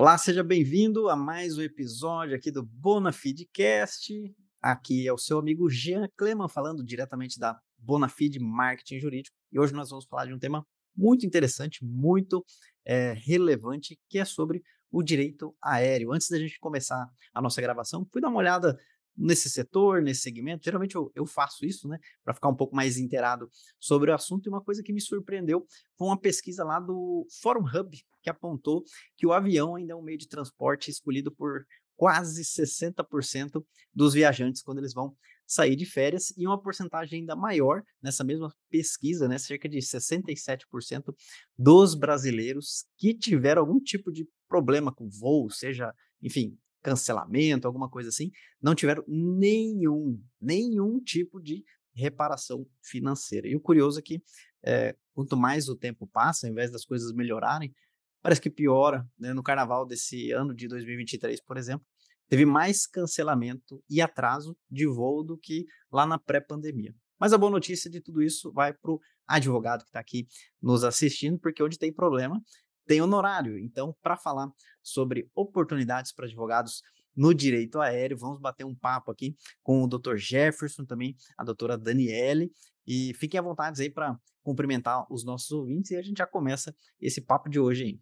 Olá, seja bem-vindo a mais um episódio aqui do Bonafidcast. Aqui é o seu amigo Jean Kleman falando diretamente da Bonafide Marketing Jurídico. E hoje nós vamos falar de um tema muito interessante, muito é, relevante, que é sobre o direito aéreo. Antes da gente começar a nossa gravação, fui dar uma olhada nesse setor, nesse segmento. Geralmente eu, eu faço isso, né, para ficar um pouco mais inteirado sobre o assunto. E uma coisa que me surpreendeu foi uma pesquisa lá do Forum Hub, que apontou que o avião ainda é um meio de transporte escolhido por quase 60% dos viajantes quando eles vão sair de férias e uma porcentagem ainda maior nessa mesma pesquisa, né, cerca de 67% dos brasileiros que tiveram algum tipo de problema com voo, seja, enfim, cancelamento, alguma coisa assim, não tiveram nenhum, nenhum tipo de reparação financeira. E o curioso é que, é, quanto mais o tempo passa, ao invés das coisas melhorarem, parece que piora. Né? No carnaval desse ano de 2023, por exemplo, teve mais cancelamento e atraso de voo do que lá na pré-pandemia. Mas a boa notícia de tudo isso vai para o advogado que está aqui nos assistindo, porque onde tem problema, tem honorário. Então, para falar sobre oportunidades para advogados no direito aéreo, vamos bater um papo aqui com o Dr. Jefferson, também a doutora Daniele, e fiquem à vontade aí para cumprimentar os nossos ouvintes e a gente já começa esse papo de hoje aí.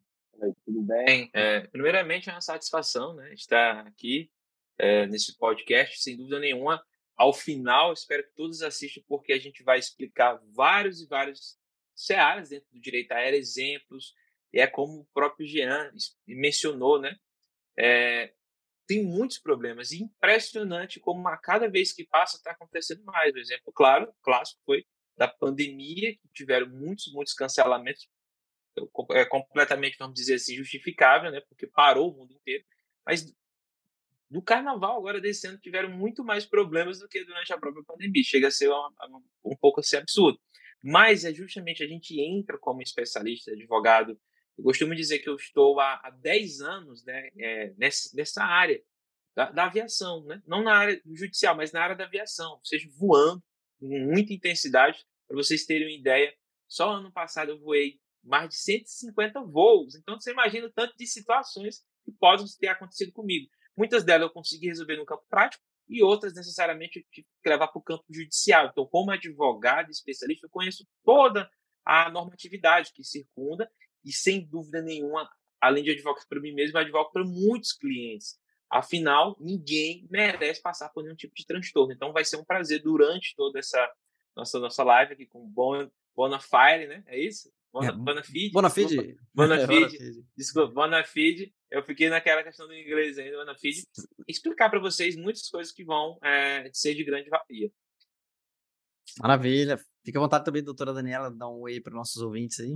Tudo bem? É, primeiramente, é uma satisfação né, estar aqui é, nesse podcast, sem dúvida nenhuma. Ao final, espero que todos assistam, porque a gente vai explicar vários e vários searas dentro do direito aéreo, exemplos, e é como o próprio Jean mencionou, né? É, tem muitos problemas. Impressionante como a cada vez que passa está acontecendo mais. O exemplo, claro, clássico foi da pandemia, que tiveram muitos, muitos cancelamentos. É completamente, vamos dizer assim, justificável, né? Porque parou o mundo inteiro. Mas no carnaval, agora desse ano, tiveram muito mais problemas do que durante a própria pandemia. Chega a ser um, pouco assim absurdo. Mas é justamente a gente entra como especialista, advogado, eu costumo dizer que eu estou há, há 10 anos né, é, nessa, nessa área da, da, aviação, né? não na área judicial, mas na área da aviação, seja, voando com muita intensidade. Para vocês terem uma ideia, só ano passado eu voei mais de 150 voos. Então você imagina o tanto de situações que podem ter acontecido comigo. Muitas delas eu consegui resolver no campo prático e outras necessariamente eu tive que levar para o campo judicial. Então, como advogado especialista, eu conheço toda a normatividade que circunda e sem dúvida nenhuma, além de advogar para mim mesmo, eu advogo para muitos clientes. Afinal, ninguém merece passar por nenhum tipo de transtorno. Então, vai ser um prazer durante toda essa nossa nossa live aqui com Bon, Bonafire, né? É isso? Bona, é, Bonafide? Bonafide. Bonafide. Desculpa, Bonafide. Eu fiquei naquela questão do inglês ainda, Bonafide. Explicar para vocês muitas coisas que vão é, ser de grande valia. Maravilha. Fica à vontade também, doutora Daniela, dar um oi para nossos ouvintes aí.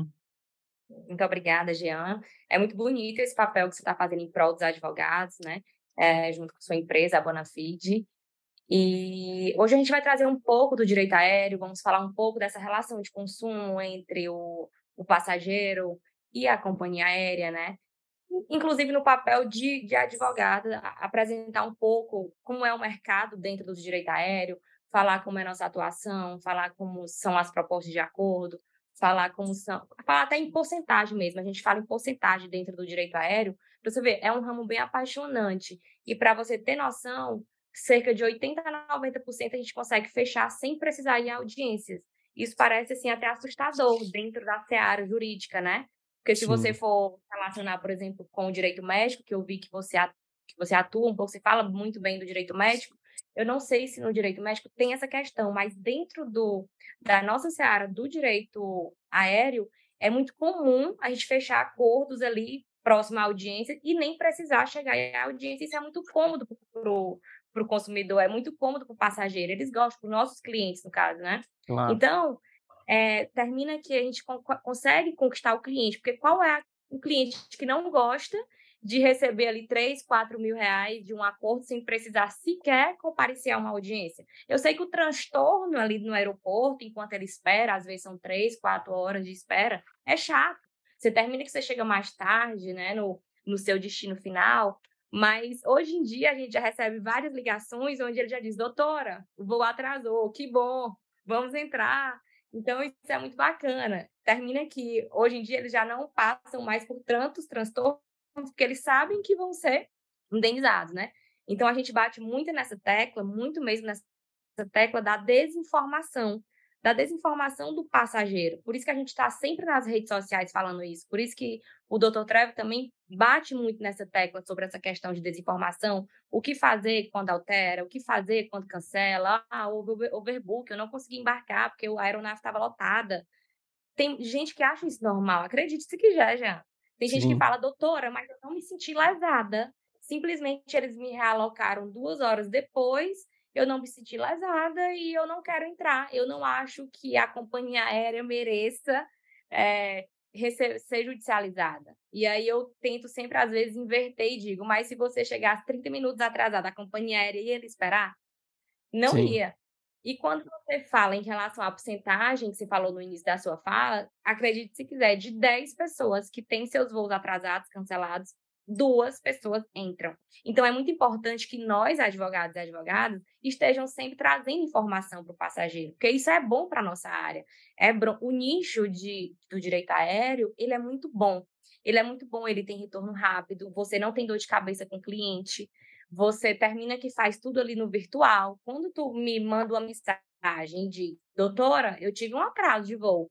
Muito obrigada, Jean. É muito bonito esse papel que você está fazendo em prol dos advogados, né? É, junto com sua empresa, a Bonafide. E hoje a gente vai trazer um pouco do direito aéreo, vamos falar um pouco dessa relação de consumo entre o, o passageiro e a companhia aérea, né? Inclusive no papel de, de advogada, apresentar um pouco como é o mercado dentro do direito aéreo, falar como é nossa atuação, falar como são as propostas de acordo, falar como são, falar até em porcentagem mesmo. A gente fala em porcentagem dentro do direito aéreo. Para você ver, é um ramo bem apaixonante. E para você ter noção, cerca de 80 a 90% a gente consegue fechar sem precisar ir a audiências. Isso parece assim até assustador dentro da seara jurídica, né? Porque se Sim. você for relacionar, por exemplo, com o direito médico, que eu vi que você, que você atua um pouco, você fala muito bem do direito médico, eu não sei se no direito médico tem essa questão, mas dentro do, da nossa seara do direito aéreo, é muito comum a gente fechar acordos ali próximo à audiência e nem precisar chegar à audiência. Isso é muito cômodo para o consumidor, é muito cômodo para o passageiro. Eles gostam, para os nossos clientes, no caso, né? Claro. Então, é, termina que a gente consegue conquistar o cliente, porque qual é o cliente que não gosta de receber ali 3, 4 mil reais de um acordo sem precisar sequer comparecer a uma audiência. Eu sei que o transtorno ali no aeroporto, enquanto ele espera, às vezes são 3, 4 horas de espera, é chato. Você termina que você chega mais tarde, né, no, no seu destino final, mas hoje em dia a gente já recebe várias ligações onde ele já diz, doutora, o voo atrasou, que bom, vamos entrar. Então, isso é muito bacana. Termina que hoje em dia eles já não passam mais por tantos transtornos porque eles sabem que vão ser indenizados, né? Então a gente bate muito nessa tecla, muito mesmo nessa tecla da desinformação, da desinformação do passageiro. Por isso que a gente está sempre nas redes sociais falando isso. Por isso que o Dr. Trevor também bate muito nessa tecla sobre essa questão de desinformação. O que fazer quando altera, o que fazer quando cancela. Ah, overbook, eu não consegui embarcar porque a aeronave estava lotada. Tem gente que acha isso normal. Acredite se quiser, já. Tem gente Sim. que fala, doutora, mas eu não me senti lesada. Simplesmente eles me realocaram duas horas depois eu não me senti lesada e eu não quero entrar. Eu não acho que a companhia aérea mereça é, ser judicializada. E aí eu tento sempre, às vezes, inverter e digo, mas se você chegasse 30 minutos atrasada, a companhia aérea ia esperar? Não Sim. ia. E quando você fala em relação à porcentagem que você falou no início da sua fala, acredite se quiser, de 10 pessoas que têm seus voos atrasados, cancelados, duas pessoas entram. Então, é muito importante que nós, advogados e advogadas, estejam sempre trazendo informação para o passageiro, porque isso é bom para a nossa área. É o nicho de, do direito aéreo, ele é muito bom. Ele é muito bom, ele tem retorno rápido, você não tem dor de cabeça com o cliente, você termina que faz tudo ali no virtual. Quando tu me manda uma mensagem de doutora, eu tive um atraso de voo.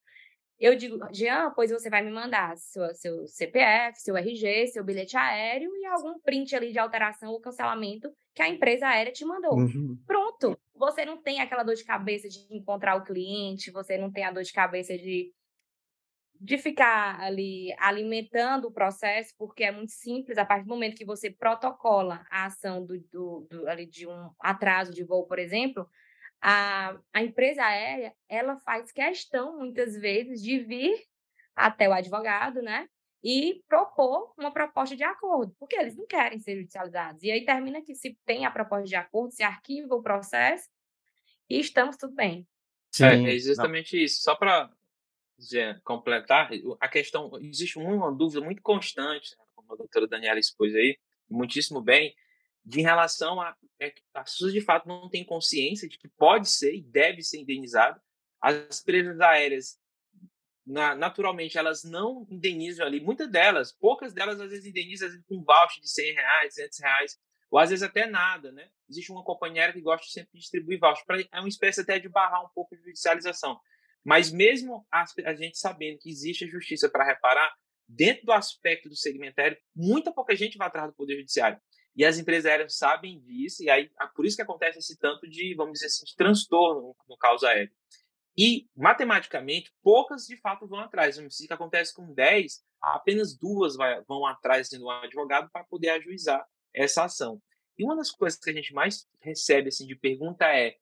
Eu digo, Jean, pois você vai me mandar seu, seu CPF, seu RG, seu bilhete aéreo e algum print ali de alteração ou cancelamento que a empresa aérea te mandou. Uhum. Pronto. Você não tem aquela dor de cabeça de encontrar o cliente, você não tem a dor de cabeça de, de ficar ali alimentando o processo, porque é muito simples. A partir do momento que você protocola a ação do, do, do ali de um atraso de voo, por exemplo, a, a empresa aérea ela faz questão muitas vezes de vir até o advogado, né? E propor uma proposta de acordo, porque eles não querem ser judicializados. E aí termina que se tem a proposta de acordo, se arquiva o processo e estamos tudo bem. Sim, é, é justamente não. isso. Só para completar, a questão, existe uma dúvida muito constante, né, como a doutora Daniela expôs aí, muitíssimo bem, de relação a é, as pessoas de fato não têm consciência de que pode ser e deve ser indenizado. As empresas aéreas, na, naturalmente, elas não indenizam ali. Muitas delas, poucas delas, às vezes indenizam com voucher de 100 reais, 200 reais, ou às vezes até nada, né? Existe uma companhia que gosta sempre de distribuir voucher. Pra, é uma espécie até de barrar um pouco de judicialização. Mas mesmo a, a gente sabendo que existe a justiça para reparar, dentro do aspecto do segmentário, muita pouca gente vai atrás do Poder Judiciário. E as empresas aéreas sabem disso, e aí por isso que acontece esse tanto de, vamos dizer assim, de transtorno no caos aéreo. E, matematicamente, poucas de fato vão atrás. Se que acontece com 10, apenas duas vão atrás sendo um advogado para poder ajuizar essa ação. E uma das coisas que a gente mais recebe assim, de pergunta é,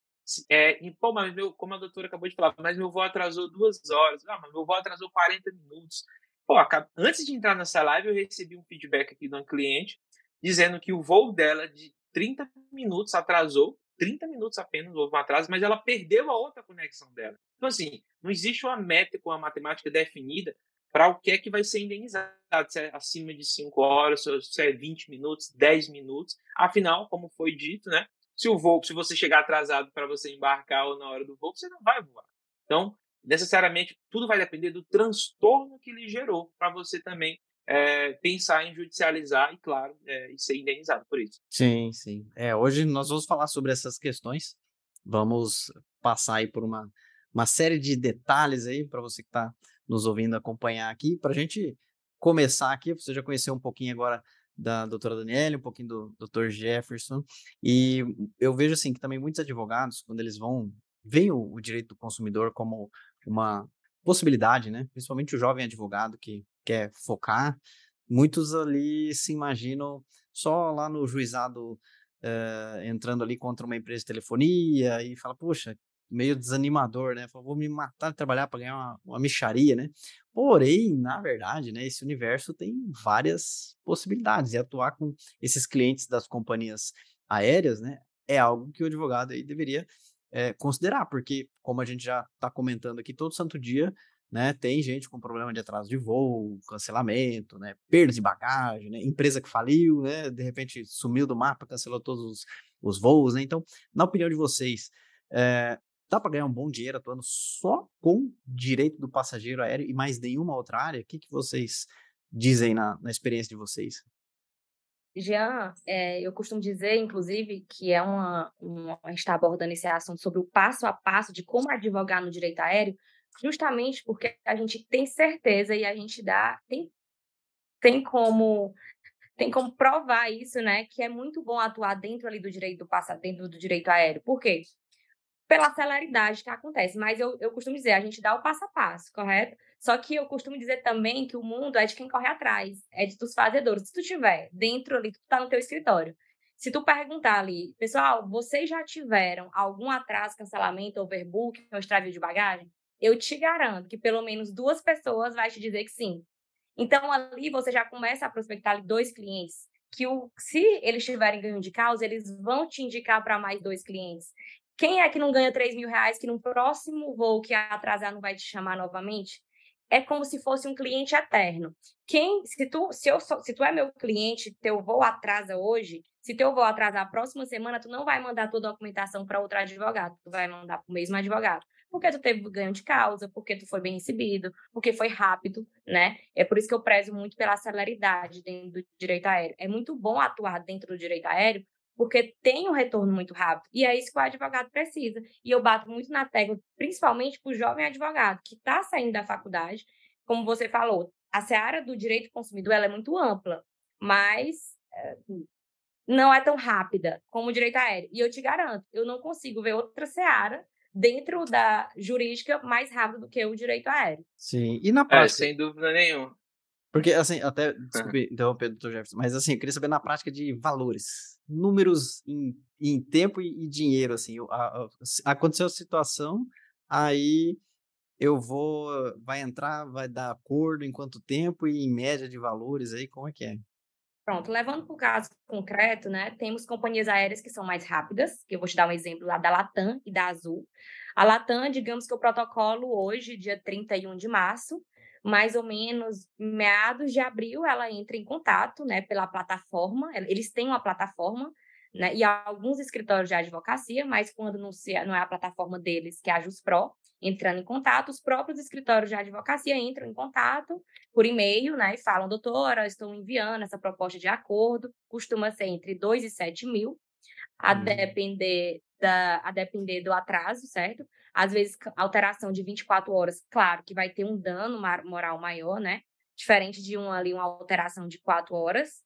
é pô, mas meu, como a doutora acabou de falar, mas meu voo atrasou duas horas, ah, mas meu voo atrasou 40 minutos. Pô, antes de entrar nessa live, eu recebi um feedback aqui de um cliente dizendo que o voo dela de 30 minutos atrasou, 30 minutos apenas houve um atraso, mas ela perdeu a outra conexão dela. Então, assim, não existe uma meta com a matemática definida para o que é que vai ser indenizado, se é acima de 5 horas, se é 20 minutos, 10 minutos. Afinal, como foi dito, né? Se o voo, se você chegar atrasado para você embarcar ou na hora do voo, você não vai voar. Então, necessariamente, tudo vai depender do transtorno que lhe gerou para você também é, pensar em judicializar e, claro, é, e ser indenizado por isso. Sim, sim. É, hoje nós vamos falar sobre essas questões. Vamos passar aí por uma, uma série de detalhes aí para você que está nos ouvindo acompanhar aqui, para a gente começar aqui. Você já conheceu um pouquinho agora da doutora Daniela, um pouquinho do doutor Jefferson, e eu vejo assim que também muitos advogados, quando eles vão, veem o, o direito do consumidor como uma possibilidade, né? Principalmente o jovem advogado que quer focar, muitos ali se imaginam só lá no juizado uh, entrando ali contra uma empresa de telefonia e fala, poxa, meio desanimador, né? Fala, vou me matar de trabalhar para ganhar uma, uma micharia, né? Porém, na verdade, né, esse universo tem várias possibilidades e atuar com esses clientes das companhias aéreas, né, é algo que o advogado aí deveria é, considerar, porque como a gente já está comentando aqui todo santo dia, né? Tem gente com problema de atraso de voo, cancelamento, né? Perda de bagagem, né? Empresa que faliu, né? De repente sumiu do mapa, cancelou todos os, os voos, né? Então, na opinião de vocês, é, dá para ganhar um bom dinheiro atuando só com direito do passageiro aéreo e mais nenhuma outra área? O que, que vocês dizem na, na experiência de vocês? Jean, é, eu costumo dizer, inclusive, que é uma, uma, a gente está abordando esse assunto sobre o passo a passo de como advogar no direito aéreo, justamente porque a gente tem certeza e a gente dá, tem, tem como tem como provar isso, né? Que é muito bom atuar dentro ali do direito do passo, dentro do direito aéreo. Por quê? Pela celeridade que acontece. Mas eu, eu costumo dizer, a gente dá o passo a passo, correto? Só que eu costumo dizer também que o mundo é de quem corre atrás, é de dos fazedores. Se tu tiver dentro ali, tu tá no teu escritório. Se tu perguntar ali, pessoal, vocês já tiveram algum atraso, cancelamento, overbook, ou extravio de bagagem? Eu te garanto que pelo menos duas pessoas vai te dizer que sim. Então, ali você já começa a prospectar dois clientes, que o, se eles tiverem ganho de causa, eles vão te indicar para mais dois clientes. Quem é que não ganha 3 mil reais que no próximo voo que atrasar não vai te chamar novamente? É como se fosse um cliente eterno. Quem, se tu, se eu, se tu é meu cliente, teu voo atrasa hoje, se teu voo atrasar a próxima semana, tu não vai mandar tua documentação para outro advogado, tu vai mandar para o mesmo advogado porque tu teve ganho de causa, porque tu foi bem recebido, porque foi rápido, né? É por isso que eu prezo muito pela celeridade dentro do direito aéreo. É muito bom atuar dentro do direito aéreo, porque tem um retorno muito rápido. E é isso que o advogado precisa. E eu bato muito na tecla, principalmente para o jovem advogado que está saindo da faculdade. Como você falou, a seara do direito consumidor ela é muito ampla, mas é, não é tão rápida como o direito aéreo. E eu te garanto, eu não consigo ver outra seara dentro da jurídica mais rápido do que o direito aéreo. Sim, e na é, prática? É, sem dúvida nenhuma. Porque, assim, até, desculpe interromper, doutor Jefferson, mas, assim, eu queria saber na prática de valores, números em, em tempo e, e, dinheiro, assim, a, a, aconteceu a situação, aí eu vou, vai entrar, vai dar acordo em quanto tempo e em média de valores aí, como é que é? Pronto, levando para o caso concreto, né, temos companhias aéreas que são mais rápidas, que eu vou te dar um exemplo lá da Latam e da Azul. A Latam, digamos que o protocolo hoje, dia 31 de março, mais ou menos meados de abril, ela entra em contato, né, pela plataforma, eles têm uma plataforma, né, e alguns escritórios de advocacia, mas quando não, se, não é a plataforma deles, que é a JusPro, entrando em contato, os próprios escritórios de advocacia entram em contato por e-mail, né, e falam, doutora, estou enviando essa proposta de acordo, costuma ser entre 2 e 7 mil, a hum. depender da, a depender do atraso, certo? Às vezes, alteração de 24 horas, claro que vai ter um dano moral maior, né? Diferente de uma, ali, uma alteração de 4 horas.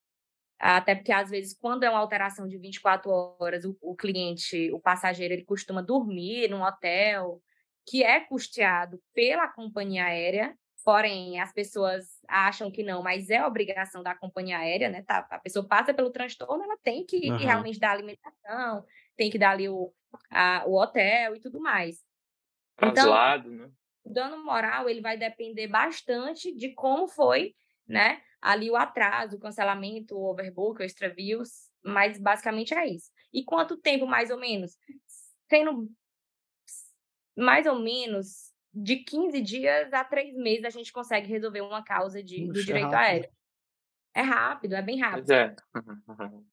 Até porque, às vezes, quando é uma alteração de 24 horas, o, o cliente, o passageiro, ele costuma dormir num hotel, que é custeado pela companhia aérea, porém as pessoas acham que não, mas é obrigação da companhia aérea, né? Tá, a pessoa passa pelo transtorno, ela tem que, uhum. que realmente dar alimentação, tem que dar ali o, a, o hotel e tudo mais. Translado, então, né? O dano moral ele vai depender bastante de como foi, né? Ali o atraso, o cancelamento, o overbook, o extravios, mas basicamente é isso. E quanto tempo mais ou menos? Sendo mais ou menos de 15 dias a 3 meses a gente consegue resolver uma causa de, Puxa, do direito é aéreo. É rápido, é bem rápido. É.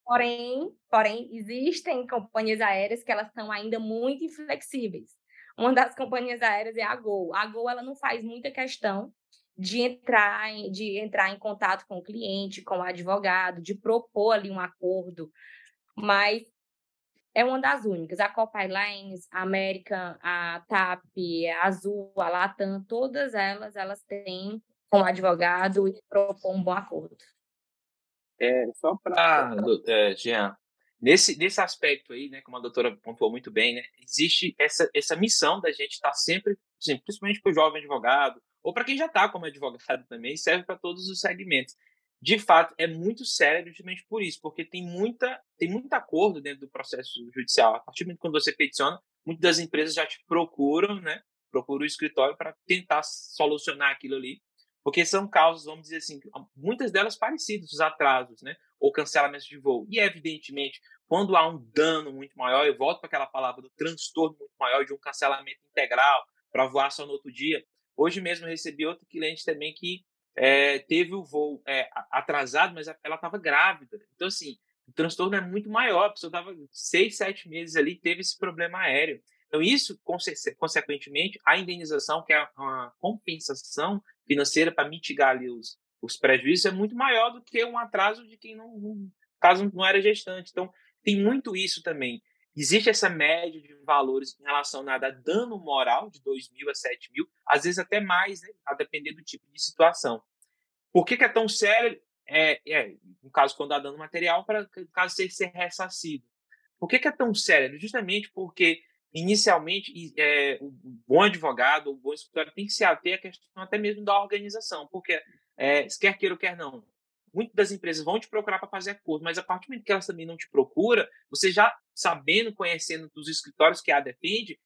porém, porém, existem companhias aéreas que elas são ainda muito inflexíveis. Uma das companhias aéreas é a Gol. A Gol ela não faz muita questão de entrar, em, de entrar em contato com o cliente, com o advogado, de propor ali um acordo, mas é uma das únicas. A Copa Airlines, a American, a TAP, a Azul, a Latam, todas elas, elas têm como advogado e propor um bom acordo. É, só para, é, Jean, nesse, nesse aspecto aí, né, como a doutora pontuou muito bem, né, existe essa, essa missão da gente estar sempre, assim, principalmente para o jovem advogado, ou para quem já está como advogado também, serve para todos os segmentos de fato, é muito sério justamente por isso, porque tem, muita, tem muito acordo dentro do processo judicial. A partir do momento que você peticiona, muitas das empresas já te procuram, né? Procuram o escritório para tentar solucionar aquilo ali, porque são causas, vamos dizer assim, muitas delas parecidas, os atrasos, né? Ou cancelamentos de voo. E, evidentemente, quando há um dano muito maior, eu volto para aquela palavra do transtorno muito maior, de um cancelamento integral para voar só no outro dia. Hoje mesmo recebi outro cliente também que é, teve o voo é, atrasado, mas ela estava grávida. Então, assim, o transtorno é muito maior. A pessoa estava seis, sete meses ali, teve esse problema aéreo. Então, isso, consequentemente, a indenização, que é uma compensação financeira para mitigar ali os, os prejuízos é muito maior do que um atraso de quem não, caso não era gestante. Então, tem muito isso também. Existe essa média de valores relacionada a dano moral de 2 mil a 7 mil, às vezes até mais, né, a depender do tipo de situação. Por que, que é tão sério? É, é, no caso, quando há dano material, para caso ser, ser ressarcido. Por que, que é tão sério? Justamente porque, inicialmente, é, o bom advogado, o bom escritório tem que se ater à questão até mesmo da organização, porque, é, quer queira ou quer não, muitas das empresas vão te procurar para fazer acordo, mas a partir do momento que elas também não te procuram, você já sabendo, conhecendo dos escritórios que a defende,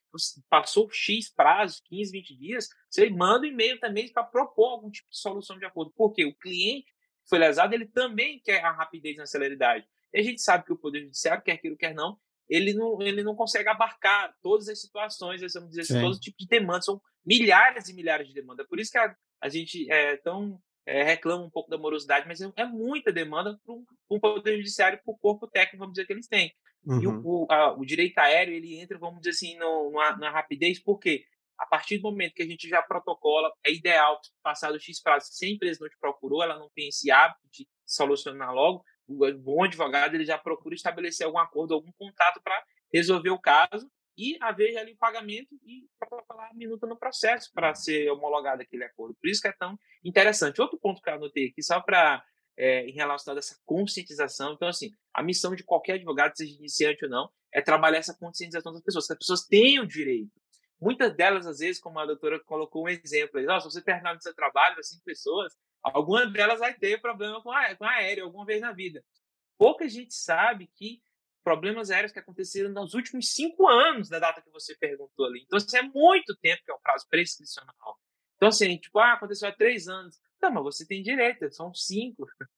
passou X prazo, 15, 20 dias, você manda um e-mail também para propor algum tipo de solução de acordo. Porque o cliente que foi lesado, ele também quer a rapidez e a celeridade. E a gente sabe que o Poder Judiciário, quer aquilo, quer não, ele não, ele não consegue abarcar todas as situações, vamos dizer assim, todos os tipos de demandas. São milhares e milhares de demandas. Por isso que a, a gente é tão é, reclama um pouco da morosidade, mas é, é muita demanda para o Poder Judiciário, para o corpo técnico, vamos dizer, que eles têm. Uhum. E o, o, a, o, direito aéreo, ele entra, vamos dizer assim, no, na, na rapidez, porque a partir do momento que a gente já protocola, é ideal, passado X prazo, se a empresa não te procurou, ela não tem esse hábito de solucionar logo, o bom advogado ele já procura estabelecer algum acordo, algum contato para resolver o caso e haver ali o pagamento e protocolar a minuta no processo para ser homologado aquele acordo. Por isso que é tão interessante. Outro ponto que eu anotei aqui, só para é, em relação a essa conscientização. Então, assim, a missão de qualquer advogado, seja iniciante ou não, é trabalhar essa conscientização das pessoas, que as pessoas tenham direito. Muitas delas, às vezes, como a doutora colocou um exemplo, aí, oh, se você terminar no seu trabalho, cinco pessoas, alguma delas vai ter problema com a, com a aéreo alguma vez na vida. Pouca gente sabe que problemas aéreos que aconteceram nos últimos cinco anos da data que você perguntou ali. Então, isso é muito tempo que é um prazo prescricional. Então, assim, tipo, ah, aconteceu há três anos. Não, mas você tem direito, são cinco.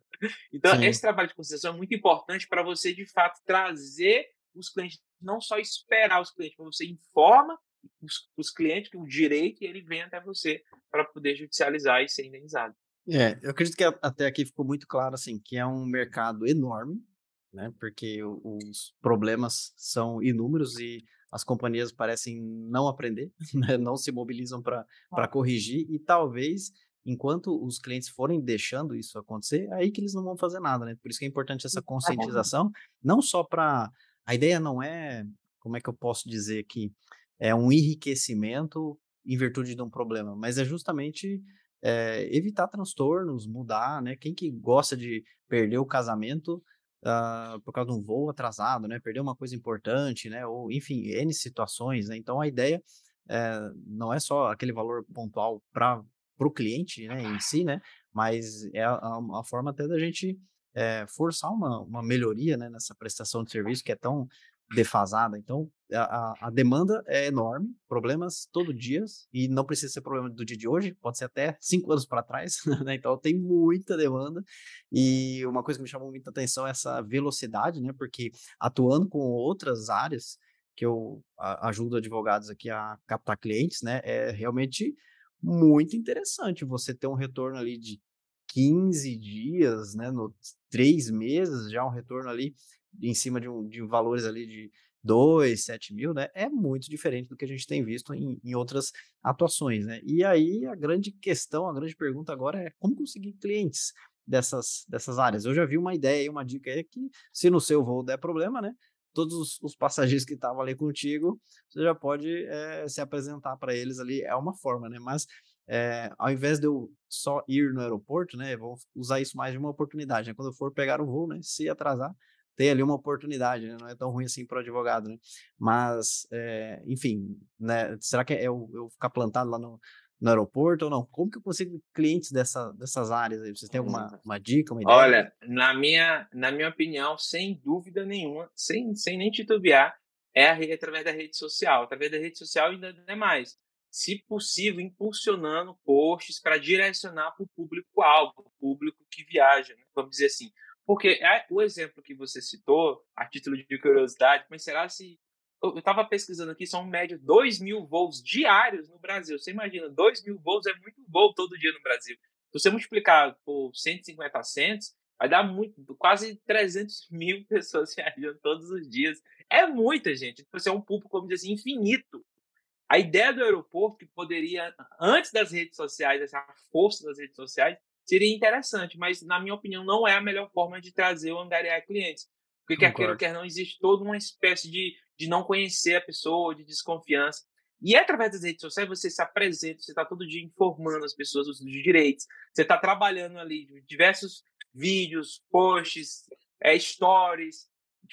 Então, Sim. esse trabalho de concessão é muito importante para você, de fato, trazer os clientes, não só esperar os clientes, mas você informa os, os clientes que o direito ele vem até você para poder judicializar e ser indenizado. É, eu acredito que até aqui ficou muito claro, assim, que é um mercado enorme, né? Porque os problemas são inúmeros e as companhias parecem não aprender, né? não se mobilizam para corrigir e talvez enquanto os clientes forem deixando isso acontecer, é aí que eles não vão fazer nada, né? Por isso que é importante essa conscientização, não só para a ideia não é, como é que eu posso dizer que é um enriquecimento em virtude de um problema, mas é justamente é, evitar transtornos, mudar, né? Quem que gosta de perder o casamento uh, por causa de um voo atrasado, né? Perder uma coisa importante, né? Ou, enfim, N situações, né? Então, a ideia é, não é só aquele valor pontual para o cliente né, em si, né? Mas é a, a forma até da gente é, forçar uma, uma melhoria né, nessa prestação de serviço que é tão defasada. Então, a, a, demanda é enorme, problemas todo dia, e não precisa ser problema do dia de hoje, pode ser até cinco anos para trás, né? Então, tem muita demanda. E uma coisa que me chamou muita atenção é essa velocidade, né? Porque atuando com outras áreas, que eu ajudo advogados aqui a captar clientes, né? É realmente muito interessante você ter um retorno ali de 15 dias, né? No três meses, já um retorno ali em cima de, um, de valores ali de 2, 7 mil, né? É muito diferente do que a gente tem visto em, em outras atuações, né? E aí a grande questão, a grande pergunta agora é como conseguir clientes dessas, dessas áreas. Eu já vi uma ideia, uma dica aí que se no seu voo der problema, né? Todos os, os passageiros que estavam ali contigo, você já pode é, se apresentar para eles ali. É uma forma, né? Mas é, ao invés de eu só ir no aeroporto, né? Vou usar isso mais de uma oportunidade. Né? Quando eu for pegar o voo, né? Se atrasar, tem ali uma oportunidade, né? não é tão ruim assim para o advogado, né? Mas, é, enfim, né? será que é eu, eu ficar plantado lá no, no aeroporto ou não? Como que eu consigo clientes dessa, dessas áreas aí? Vocês têm alguma hum. uma dica, uma ideia? Olha, na minha, na minha opinião, sem dúvida nenhuma, sem, sem nem titubear, é a rede, através da rede social. Através da rede social ainda é mais. Se possível, impulsionando posts para direcionar para o público-alvo, o público que viaja, né? vamos dizer assim. Porque é, o exemplo que você citou, a título de curiosidade, mas será se. Eu estava pesquisando aqui, são média 2 mil voos diários no Brasil. Você imagina, 2 mil voos é muito voo todo dia no Brasil. Se você multiplicar por 150 centos, vai dar muito, quase 300 mil pessoas viajando todos os dias. É muita gente. Você tipo, é um público, como dizer assim, infinito. A ideia do aeroporto, que poderia, antes das redes sociais, essa força das redes sociais, seria interessante, mas na minha opinião não é a melhor forma de trazer ou angariar clientes. Porque quer queira quer não, existe toda uma espécie de, de não conhecer a pessoa, de desconfiança. E através das redes sociais você se apresenta, você está todo dia informando as pessoas dos direitos, você está trabalhando ali diversos vídeos, posts, é, stories,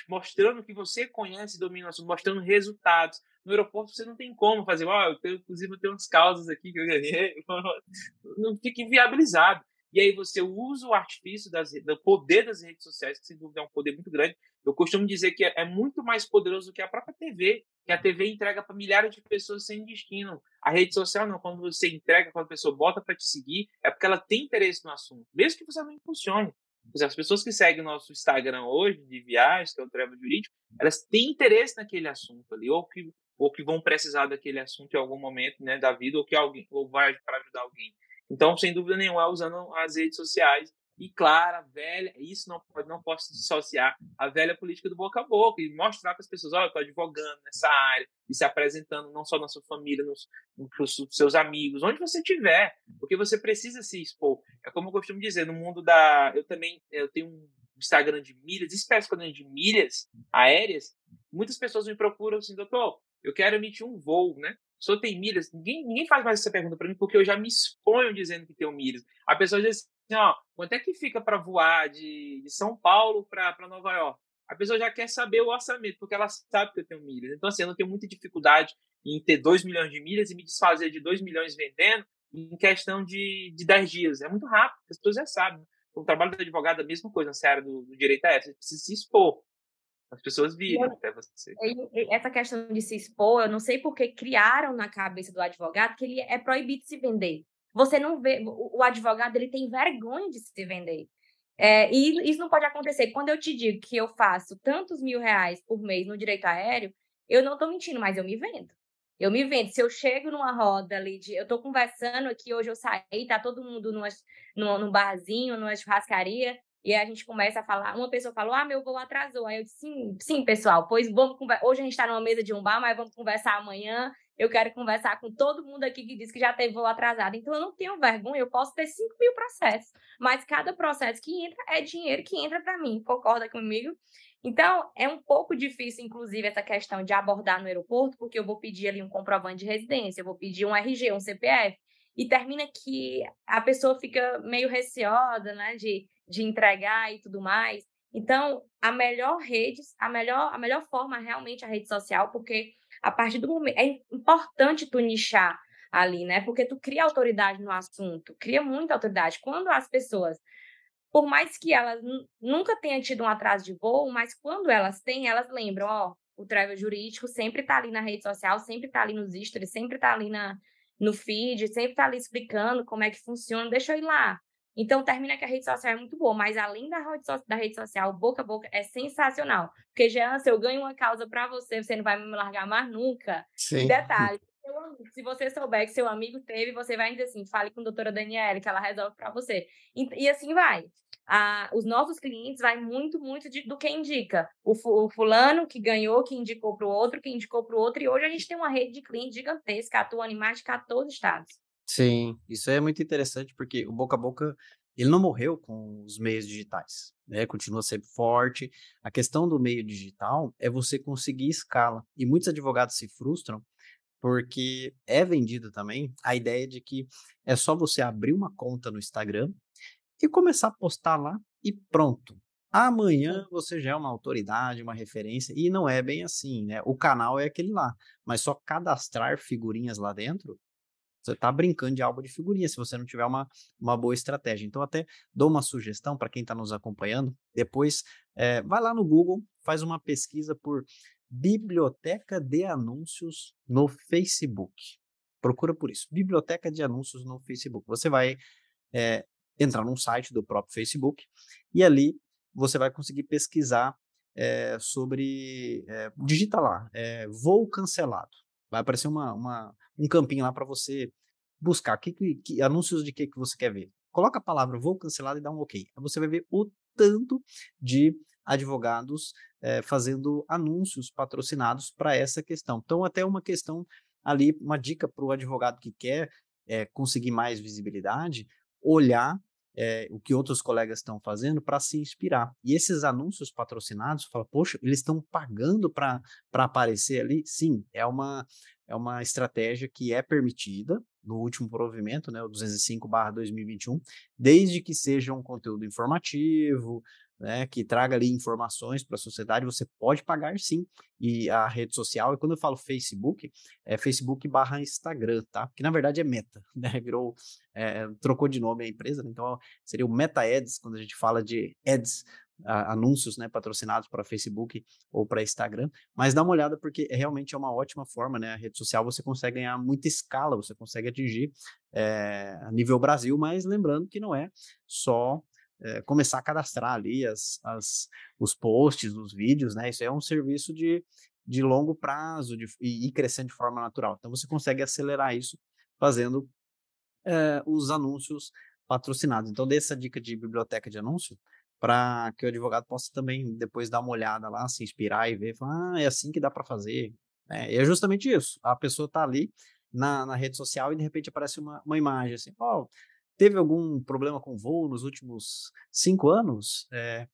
mostrando que você conhece e domina o assunto, mostrando resultados. No aeroporto você não tem como fazer, oh, eu tenho, inclusive eu tenho umas causas aqui que eu ganhei, não fica inviabilizado. E aí você usa o artifício das, do poder das redes sociais, que sem dúvida é um poder muito grande. Eu costumo dizer que é, é muito mais poderoso do que a própria TV, que a TV entrega para milhares de pessoas sem destino. A rede social não, quando você entrega, quando a pessoa bota para te seguir, é porque ela tem interesse no assunto, mesmo que você não impulsione. As pessoas que seguem o nosso Instagram hoje, de viagens, que é o Travel Jurídico, elas têm interesse naquele assunto ali, ou que, ou que vão precisar daquele assunto em algum momento né, da vida, ou que alguém ou vai para ajudar alguém. Então, sem dúvida nenhuma, usando as redes sociais e claro, a velha, isso não pode, não posso dissociar a velha política do boca a boca e mostrar para as pessoas, olha, eu estou advogando nessa área e se apresentando não só na sua família, nos, nos seus amigos, onde você estiver, porque você precisa se expor. É como eu costumo dizer, no mundo da, eu também, eu tenho um Instagram de milhas, especificamente de milhas aéreas, muitas pessoas me procuram assim, doutor, eu quero emitir um voo, né? Senhor tem milhas? Ninguém, ninguém faz mais essa pergunta para mim porque eu já me exponho dizendo que tenho milhas. A pessoa diz assim, ó, quanto é que fica para voar de, de São Paulo para Nova York? A pessoa já quer saber o orçamento, porque ela sabe que eu tenho milhas. Então, assim, eu não tenho muita dificuldade em ter 2 milhões de milhas e me desfazer de 2 milhões vendendo em questão de, de 10 dias. É muito rápido, as pessoas já sabem. O trabalho do advogado é a mesma coisa na área do, do direito é essa. Você precisa se expor. As pessoas viram até você. Essa questão de se expor, eu não sei porque criaram na cabeça do advogado que ele é proibido se vender. Você não vê, o advogado ele tem vergonha de se vender. É, e isso não pode acontecer. Quando eu te digo que eu faço tantos mil reais por mês no direito aéreo, eu não estou mentindo, mas eu me vendo. Eu me vendo. Se eu chego numa roda ali, de, eu estou conversando aqui, hoje eu saí, tá todo mundo numa, num, num barzinho, numa churrascaria, e a gente começa a falar. Uma pessoa falou: Ah, meu voo atrasou. Aí eu disse: Sim, sim pessoal, pois vamos conversar. Hoje a gente está numa mesa de um bar, mas vamos conversar amanhã eu quero conversar com todo mundo aqui que diz que já teve voo atrasado. Então, eu não tenho vergonha, eu posso ter 5 mil processos, mas cada processo que entra é dinheiro que entra para mim, concorda comigo? Então, é um pouco difícil, inclusive, essa questão de abordar no aeroporto, porque eu vou pedir ali um comprovante de residência, eu vou pedir um RG, um CPF, e termina que a pessoa fica meio receosa, né, de, de entregar e tudo mais. Então, a melhor rede, a melhor, a melhor forma realmente é a rede social, porque a partir do momento. É importante tu nichar ali, né? Porque tu cria autoridade no assunto, cria muita autoridade. Quando as pessoas, por mais que elas nunca tenham tido um atraso de voo, mas quando elas têm, elas lembram, ó, o travel jurídico sempre está ali na rede social, sempre está ali nos stories, sempre está ali na, no feed, sempre está ali explicando como é que funciona, deixa eu ir lá. Então, termina que a rede social é muito boa, mas além da rede, social, da rede social, boca a boca é sensacional. Porque, Jean, se eu ganho uma causa para você, você não vai me largar mais nunca. Sim. detalhe, se você souber que seu amigo teve, você vai dizer assim, fale com a doutora Daniela, que ela resolve para você. E, e, assim vai. Ah, os nossos clientes vai muito, muito de, do que indica. O, o fulano que ganhou, que indicou para o outro, que indicou para o outro. E hoje a gente tem uma rede de clientes gigantesca, atuando em mais de 14 estados. Sim, isso é muito interessante porque o boca a boca ele não morreu com os meios digitais, né? Continua sempre forte. A questão do meio digital é você conseguir escala. E muitos advogados se frustram porque é vendido também a ideia de que é só você abrir uma conta no Instagram e começar a postar lá e pronto. Amanhã você já é uma autoridade, uma referência, e não é bem assim, né? O canal é aquele lá, mas só cadastrar figurinhas lá dentro você está brincando de álbum de figurinha se você não tiver uma, uma boa estratégia. Então, até dou uma sugestão para quem está nos acompanhando. Depois, é, vai lá no Google, faz uma pesquisa por Biblioteca de Anúncios no Facebook. Procura por isso, Biblioteca de Anúncios no Facebook. Você vai é, entrar num site do próprio Facebook e ali você vai conseguir pesquisar é, sobre. É, digita lá, voo cancelado. Vai aparecer uma, uma, um campinho lá para você buscar que, que, anúncios de que, que você quer ver. Coloca a palavra vou cancelar e dá um ok. Aí você vai ver o tanto de advogados é, fazendo anúncios patrocinados para essa questão. Então, até uma questão ali, uma dica para o advogado que quer é, conseguir mais visibilidade, olhar é, o que outros colegas estão fazendo para se inspirar. E esses anúncios patrocinados, fala, poxa, eles estão pagando para aparecer ali? Sim, é uma, é uma estratégia que é permitida no último provimento, né, o 205/2021, desde que seja um conteúdo informativo, né, que traga ali informações para a sociedade, você pode pagar sim. E a rede social, e quando eu falo Facebook, é Facebook barra Instagram, tá? Que na verdade é Meta, né? Virou, é, trocou de nome a empresa, né? então seria o Meta Ads, quando a gente fala de ads, a, anúncios, né, patrocinados para Facebook ou para Instagram, mas dá uma olhada porque é, realmente é uma ótima forma, né? A rede social você consegue ganhar muita escala, você consegue atingir é, a nível Brasil, mas lembrando que não é só é, começar a cadastrar ali as, as, os posts, os vídeos, né? Isso é um serviço de, de longo prazo de, e, e crescendo de forma natural. Então você consegue acelerar isso fazendo é, os anúncios patrocinados. Então, dê essa dica de biblioteca de anúncio para que o advogado possa também depois dar uma olhada lá, se inspirar e ver, falar, ah, é assim que dá para fazer. É, é justamente isso. A pessoa está ali na, na rede social e de repente aparece uma, uma imagem assim, oh, teve algum problema com voo nos últimos cinco anos? É,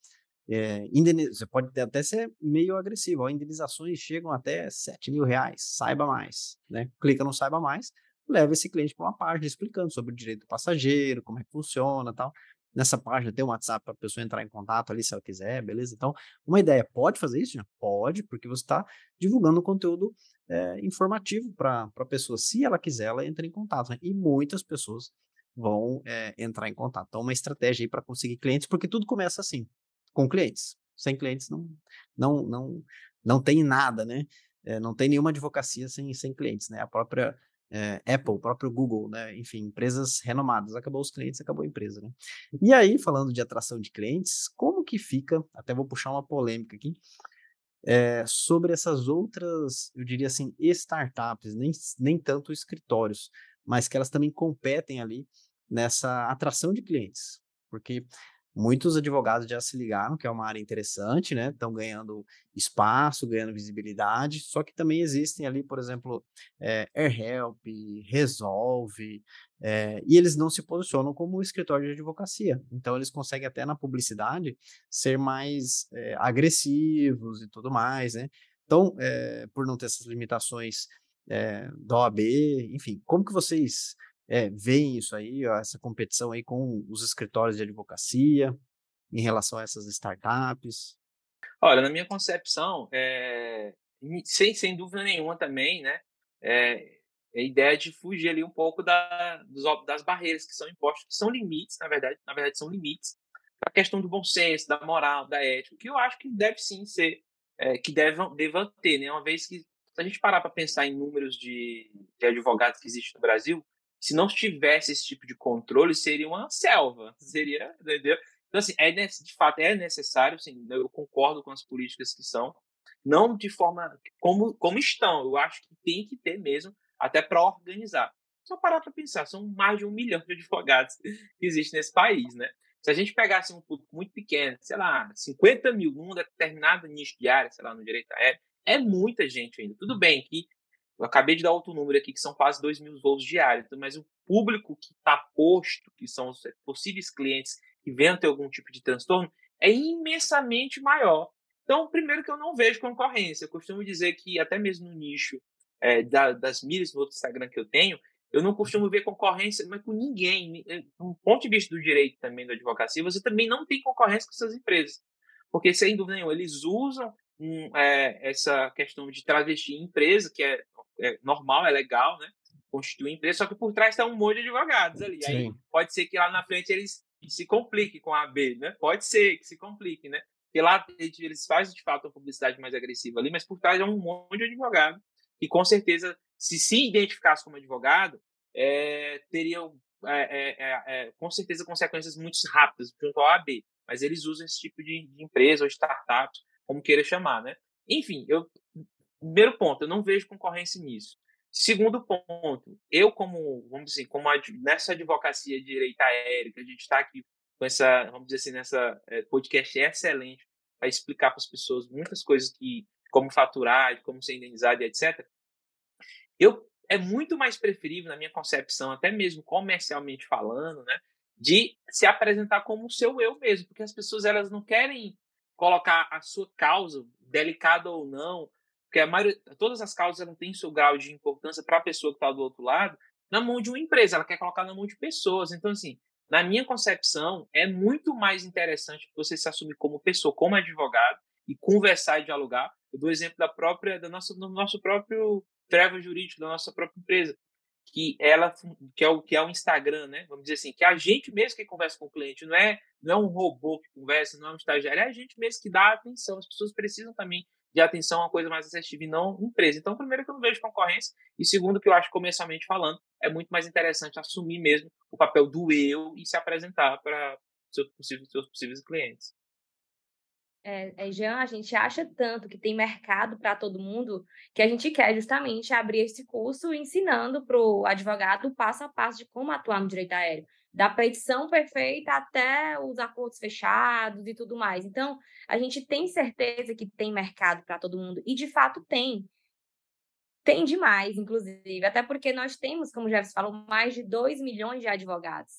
é, você pode até ser meio agressivo. Ó, indenizações chegam até 7 mil reais, saiba mais. Né? Clica no saiba mais, leva esse cliente para uma página explicando sobre o direito do passageiro, como é que funciona tal. Nessa página tem um WhatsApp para a pessoa entrar em contato ali se ela quiser, beleza? Então, uma ideia, pode fazer isso? Já? Pode, porque você está divulgando conteúdo é, informativo para a pessoa. Se ela quiser, ela entra em contato. Né? E muitas pessoas vão é, entrar em contato. Então, uma estratégia aí para conseguir clientes, porque tudo começa assim, com clientes. Sem clientes não, não, não, não tem nada, né? É, não tem nenhuma advocacia sem, sem clientes, né? A própria é, Apple, o próprio Google, né? Enfim, empresas renomadas. Acabou os clientes, acabou a empresa, né? E aí, falando de atração de clientes, como que fica? Até vou puxar uma polêmica aqui. É, sobre essas outras, eu diria assim, startups, nem, nem tanto escritórios, mas que elas também competem ali nessa atração de clientes, porque muitos advogados já se ligaram que é uma área interessante, né? Estão ganhando espaço, ganhando visibilidade, só que também existem ali, por exemplo, é, AirHelp, Resolve, é, e eles não se posicionam como escritório de advocacia. Então, eles conseguem até na publicidade ser mais é, agressivos e tudo mais, né? Então, por não ter essas limitações da OAB, enfim, como que vocês é, veem isso aí, ó, essa competição aí com os escritórios de advocacia em relação a essas startups? Olha, na minha concepção, é, sem, sem dúvida nenhuma também, né, é, a ideia de fugir ali um pouco da, dos, das barreiras que são impostas, que são limites, na verdade, na verdade são limites, a questão do bom senso, da moral, da ética, que eu acho que deve sim ser, é, que deve, deva ter, né, uma vez que a gente parar para pensar em números de, de advogados que existem no Brasil, se não tivesse esse tipo de controle, seria uma selva. Seria, entendeu? Então, assim, é, de fato, é necessário, assim, eu concordo com as políticas que são, não de forma como, como estão, eu acho que tem que ter mesmo, até para organizar. Só parar para pensar, são mais de um milhão de advogados que existem nesse país, né? Se a gente pegasse um público muito pequeno, sei lá, 50 mil num determinado nicho de área, sei lá, no direito aéreo, é muita gente ainda. Tudo bem que eu acabei de dar outro número aqui, que são quase 2 mil voos diários, mas o público que está posto, que são os possíveis clientes que venham ter algum tipo de transtorno, é imensamente maior. Então, primeiro que eu não vejo concorrência. Eu costumo dizer que até mesmo no nicho é, da, das milhas no outro Instagram que eu tenho, eu não costumo ver concorrência mas com ninguém. Do ponto de vista do direito também, da advocacia, você também não tem concorrência com essas empresas. Porque, sem dúvida nenhuma, eles usam um, é, essa questão de travesti em empresa, que é é normal, é legal, né? Constituir empresa, só que por trás está um monte de advogados ali. Sim. Aí pode ser que lá na frente eles se compliquem com a B, né? Pode ser que se complique, né? Porque lá eles fazem de fato uma publicidade mais agressiva ali, mas por trás é um monte de advogado que com certeza, se se identificasse como advogado, é, teriam é, é, é, é com certeza consequências muito rápidas junto ao AB. Mas eles usam esse tipo de, de empresa ou startup, como queira chamar, né? Enfim, eu Primeiro ponto, eu não vejo concorrência nisso. Segundo ponto, eu como, vamos dizer, como nessa advocacia de direito aéreo, que a gente está aqui com essa, vamos dizer assim, nessa é, podcast excelente para explicar para as pessoas muitas coisas que, como faturar, como ser indenizado, etc. Eu é muito mais preferível na minha concepção, até mesmo comercialmente falando, né, de se apresentar como o seu eu mesmo, porque as pessoas elas não querem colocar a sua causa, delicada ou não, porque a maioria, todas as causas não têm seu grau de importância para a pessoa que está do outro lado, na mão de uma empresa, ela quer colocar na mão de pessoas. Então, assim, na minha concepção, é muito mais interessante você se assumir como pessoa, como advogado, e conversar e dialogar. Eu dou exemplo da própria, da nossa, do nosso próprio travel jurídico, da nossa própria empresa, que ela que é o que é o Instagram, né? Vamos dizer assim, que é a gente mesmo que conversa com o cliente, não é não é um robô que conversa, não é um estagiário, é a gente mesmo que dá atenção. As pessoas precisam também de atenção a uma coisa mais acessível e não empresa. Então, primeiro que eu não vejo concorrência e segundo que eu acho comercialmente falando, é muito mais interessante assumir mesmo o papel do eu e se apresentar para seus possíveis, seus possíveis clientes. É, é, Jean, a gente acha tanto que tem mercado para todo mundo que a gente quer justamente abrir esse curso ensinando para o advogado passo a passo de como atuar no direito aéreo, da petição perfeita até os acordos fechados e tudo mais. Então, a gente tem certeza que tem mercado para todo mundo e de fato tem. Tem demais, inclusive, até porque nós temos, como o Jefferson falou, mais de 2 milhões de advogados,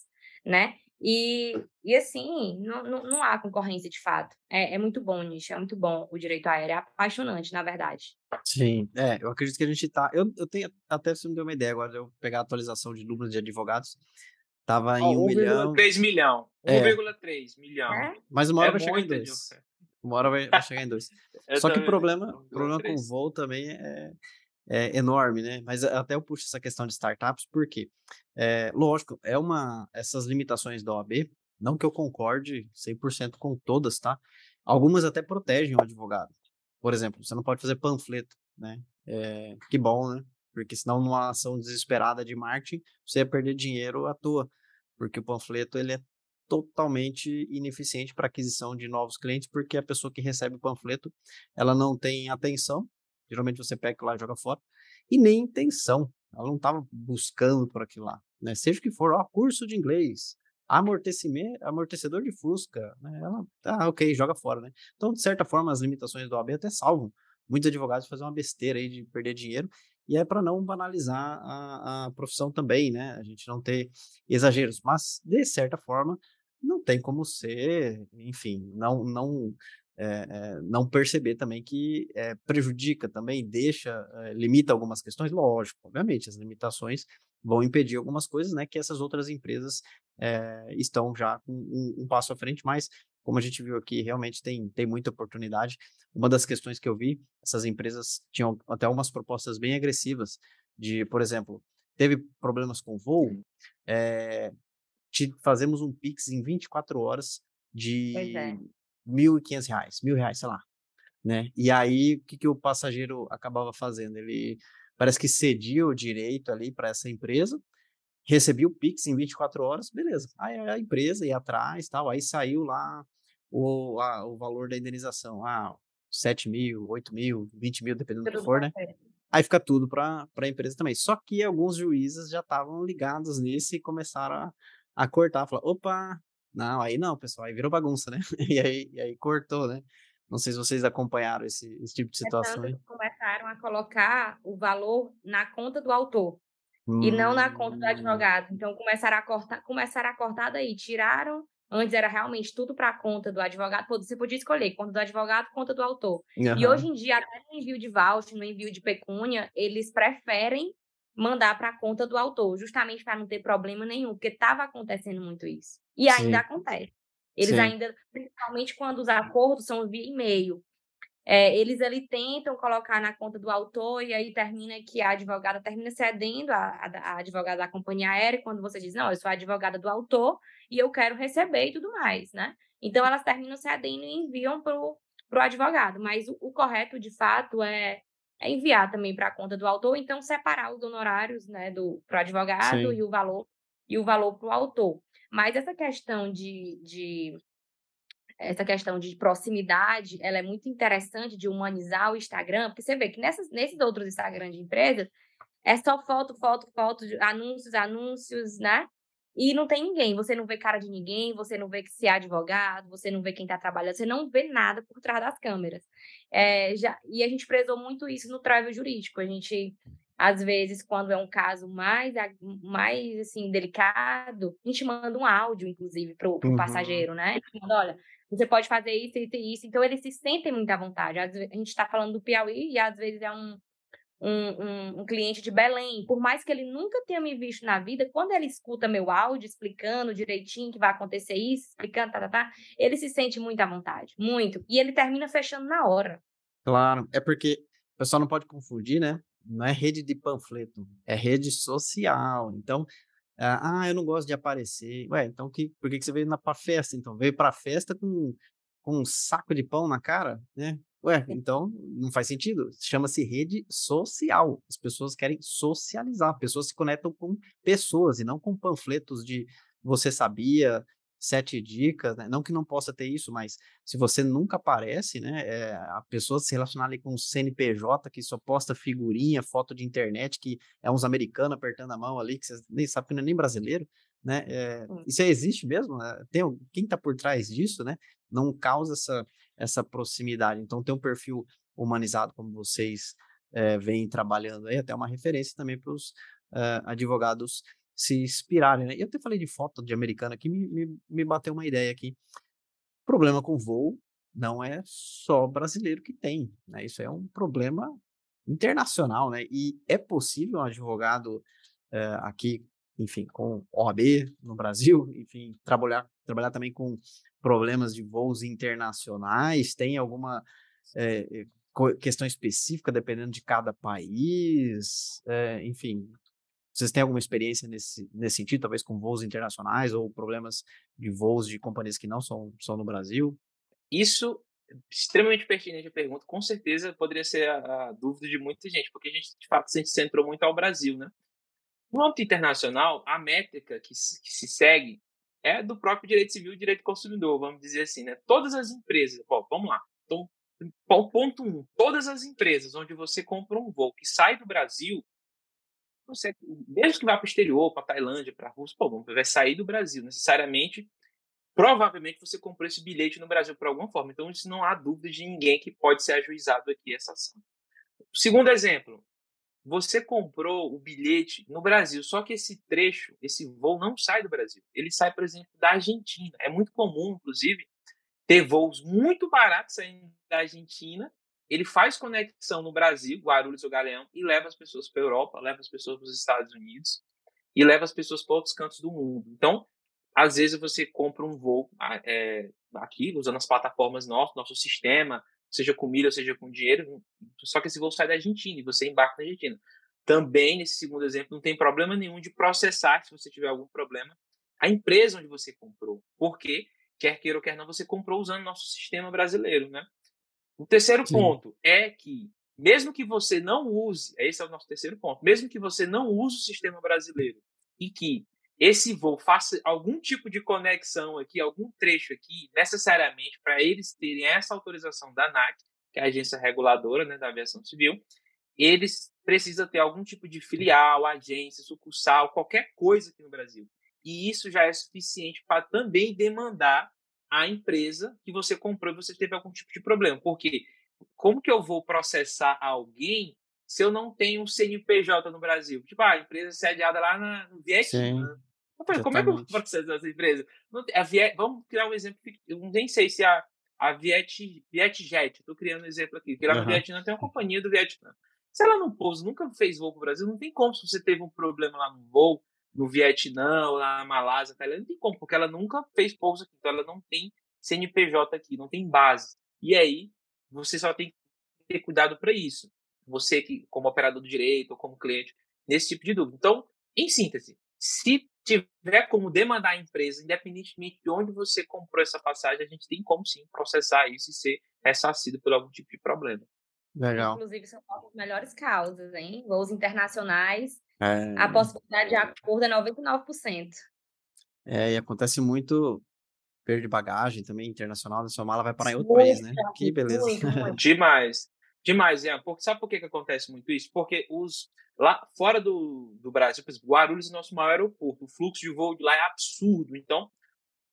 né? E, e assim, não, não, não há concorrência de fato. É, é muito bom, nicho, é muito bom o direito aéreo, é apaixonante, na verdade. Sim, é, eu acredito que a gente tá. Eu, eu tenho até se me deu uma ideia agora de eu pegar a atualização de número de advogados. Tava em oh, 1 milhão. 1,3 milhão. 1,3 é. milhão. É? Mas uma hora é vai chegar em 2. Uma hora vai, vai chegar em 2. Só que o problema, problema com o voo também é, é, enorme, né? Mas até eu puxo essa questão de startups, porque, é, lógico, é uma, essas limitações da OAB, não que eu concorde 100% com todas, tá? Algumas até protegem o advogado. Por exemplo, você não pode fazer panfleto, né? É, que bom, né? Porque senão numa ação desesperada de marketing, você ia perder dinheiro à toa, porque o panfleto ele é totalmente ineficiente para aquisição de novos clientes, porque a pessoa que recebe o panfleto, ela não tem atenção Geralmente você pega lá e joga fora. E nem intenção. Ela não estava buscando por aquilo lá. Né? Seja o que for, ó, curso de inglês, amortecimento, amortecedor de Fusca. Né? Ela, tá, ok, joga fora. Né? Então, de certa forma, as limitações do AB até salvam. Muitos advogados fazem uma besteira aí de perder dinheiro. E é para não banalizar a, a profissão também, né? A gente não ter exageros. Mas, de certa forma, não tem como ser, enfim, não, não é, é, não perceber também que é, prejudica também, deixa, limita algumas questões, lógico, obviamente, as limitações vão impedir algumas coisas, né, que essas outras empresas estão já com um, um, passo à frente, mas como a gente viu aqui, realmente tem, tem muita oportunidade. Uma das questões que eu vi, essas empresas tinham até umas propostas bem agressivas de, por exemplo, teve problemas com voo, é, te, fazemos um Pix em 24 horas de, é. 1.500 reais, mil reais, sei lá, né? E aí, o que, que o passageiro acabava fazendo? Ele parece que cedia o direito ali para essa empresa, recebia o Pix em 24 horas, beleza. Aí a empresa ia atrás, tal, aí saiu lá o, a, o valor da indenização, ah, 7 mil, 8 mil, 20 mil, dependendo do que for, né? Aí fica tudo para a empresa também. Só que alguns juízes já estavam ligados nisso e começaram a, a cortar, falar, opa, não, aí não, pessoal, aí virou bagunça, né? E aí, e aí cortou, né? Não sei se vocês acompanharam esse, esse tipo de é situação. É começaram a colocar o valor na conta do autor hum. e não na conta do advogado. Então começaram a cortar, começaram a cortar daí, tiraram. Antes era realmente tudo para a conta do advogado. Você podia escolher conta do advogado, conta do autor. Uhum. E hoje em dia, até no envio de voucher, no envio de pecúnia, eles preferem mandar para a conta do autor, justamente para não ter problema nenhum, porque estava acontecendo muito isso. E ainda Sim. acontece. Eles Sim. ainda, principalmente quando os acordos são via e-mail, é, eles ali tentam colocar na conta do autor e aí termina que a advogada termina cedendo a, a, a advogada da companhia aérea quando você diz, não, eu sou a advogada do autor e eu quero receber e tudo mais, né? Então elas terminam cedendo e enviam para o advogado, mas o, o correto de fato é é enviar também para a conta do autor, então separar os honorários né, do para o advogado Sim. e o valor e o valor para o autor. Mas essa questão de, de essa questão de proximidade, ela é muito interessante de humanizar o Instagram, porque você vê que nessas, nesses outros Instagram de empresas é só foto, foto, foto, anúncios, anúncios, né? E não tem ninguém, você não vê cara de ninguém, você não vê que se é advogado, você não vê quem está trabalhando, você não vê nada por trás das câmeras. É, já, e a gente prezou muito isso no travel jurídico. A gente, Às vezes, quando é um caso mais, mais assim, delicado, a gente manda um áudio, inclusive, para o uhum. passageiro, né? Manda, olha, você pode fazer isso, isso e isso. Então, eles se sentem muito à vontade. Às vezes, a gente está falando do Piauí e, às vezes, é um, um, um, um, cliente de Belém. Por mais que ele nunca tenha me visto na vida, quando ele escuta meu áudio explicando direitinho que vai acontecer isso, explicando, tá, tá, tá, ele se sente muito à vontade. Muito. E ele termina fechando na hora. Claro. É porque o pessoal não pode confundir, né? Não é rede de panfleto, é rede social. Então, ah, eu não gosto de aparecer. Ué, então que, por que, que você veio na pra festa? Então, veio pra festa com, com um saco de pão na cara, né? Ué, então não faz sentido. Chama-se rede social. As pessoas querem socializar. Pessoas se conectam com pessoas e não com panfletos de você sabia, sete dicas, né? não que não possa ter isso, mas se você nunca aparece, né, é, a pessoa se relacionar ali com o CNPJ que só posta figurinha, foto de internet, que é uns americanos apertando a mão ali, que você nem sabe que não é nem brasileiro, né, é, isso existe mesmo, é, tem quem está por trás disso, né, não causa essa, essa proximidade, então tem um perfil humanizado como vocês é, vêm trabalhando aí, até uma referência também para os uh, advogados se inspirarem, né? Eu até falei de foto de americana aqui, me, me, me bateu uma ideia aqui. Problema com voo não é só brasileiro que tem, né? Isso é um problema internacional, né? E é possível um advogado é, aqui, enfim, com OAB no Brasil, enfim, trabalhar, trabalhar também com problemas de voos internacionais, tem alguma é, questão específica dependendo de cada país, é, enfim, vocês têm alguma experiência nesse, nesse sentido, talvez com voos internacionais ou problemas de voos de companhias que não são, são no Brasil? Isso extremamente pertinente a pergunta. Com certeza poderia ser a, a, dúvida de muita gente, porque a gente, de fato, se centrou muito ao Brasil, né? No âmbito internacional, a métrica que se, que se segue é do próprio direito civil e direito consumidor, vamos dizer assim, né? Todas as empresas, bom, vamos lá. Então, ponto um, todas as empresas onde você compra um voo que sai do Brasil, você, mesmo que vá para o exterior, para a Tailândia, para a Rússia, pô, vai sair do Brasil necessariamente. Provavelmente você comprou esse bilhete no Brasil por alguma forma. Então, isso não há dúvida de ninguém que pode ser ajuizado aqui essa ação. Segundo exemplo, você comprou o bilhete no Brasil, só que esse trecho, esse voo não sai do Brasil. Ele sai, por exemplo, da Argentina. É muito comum, inclusive, ter voos muito baratos saindo da Argentina ele faz conexão no Brasil, Guarulhos ou Galeão, e leva as pessoas para a Europa, leva as pessoas para os Estados Unidos e leva as pessoas para outros cantos do mundo. Então, às vezes você compra um voo é, aqui, usando as plataformas nosso, nosso sistema, seja com milha, seja com dinheiro, só que esse voo sai da Argentina e você embarca na Argentina. Também, nesse segundo exemplo, não tem problema nenhum de processar, se você tiver algum problema, a empresa onde você comprou. Porque, quer queira ou quer não, você comprou usando nosso sistema brasileiro, né? O terceiro Sim. ponto é que, mesmo que você não use, esse é o nosso terceiro ponto, mesmo que você não use o sistema brasileiro e que esse voo faça algum tipo de conexão aqui, algum trecho aqui, necessariamente para eles terem essa autorização da ANAC, que é a agência reguladora né, da aviação civil, eles precisam ter algum tipo de filial, agência, sucursal, qualquer coisa aqui no Brasil. E isso já é suficiente para também demandar a empresa que você comprou e você teve algum tipo de problema. Porque como que eu vou processar alguém se eu não tenho um CNPJ no Brasil? Tipo, ah, a empresa é sediada lá na, no Vietnã. Falei, como é que eu vou processar essa empresa? A Viet, vamos criar um exemplo. Eu nem sei se a, a Viet, Vietjet, estou criando um exemplo aqui, porque lá uhum. no Vietnã tem uma companhia do Vietnã. Se ela não pousa, nunca fez voo para o Brasil, não tem como se você teve um problema lá no voo, no Vietnã, ou na Malásia, Tailândia, não tem como, porque ela nunca fez pouso aqui, então ela não tem CNPJ aqui, não tem base. E aí, você só tem que ter cuidado para isso. Você que, como operador do direito ou como cliente, nesse tipo de dúvida. Então, em síntese, se tiver como demandar a empresa, independentemente de onde você comprou essa passagem, a gente tem como sim processar isso e ser ressarcido por algum tipo de problema. Legal. Inclusive, são as melhores causas, hein? Voos internacionais é... A possibilidade de acordo é 99%. É, e acontece muito perda de bagagem também internacional, sua mala vai parar em outro país, né? Que beleza. Demais. Demais, Ian. Porque, sabe por que, que acontece muito isso? Porque os lá fora do, do Brasil, por exemplo, Guarulhos é nosso maior aeroporto. O fluxo de voo de lá é absurdo. Então,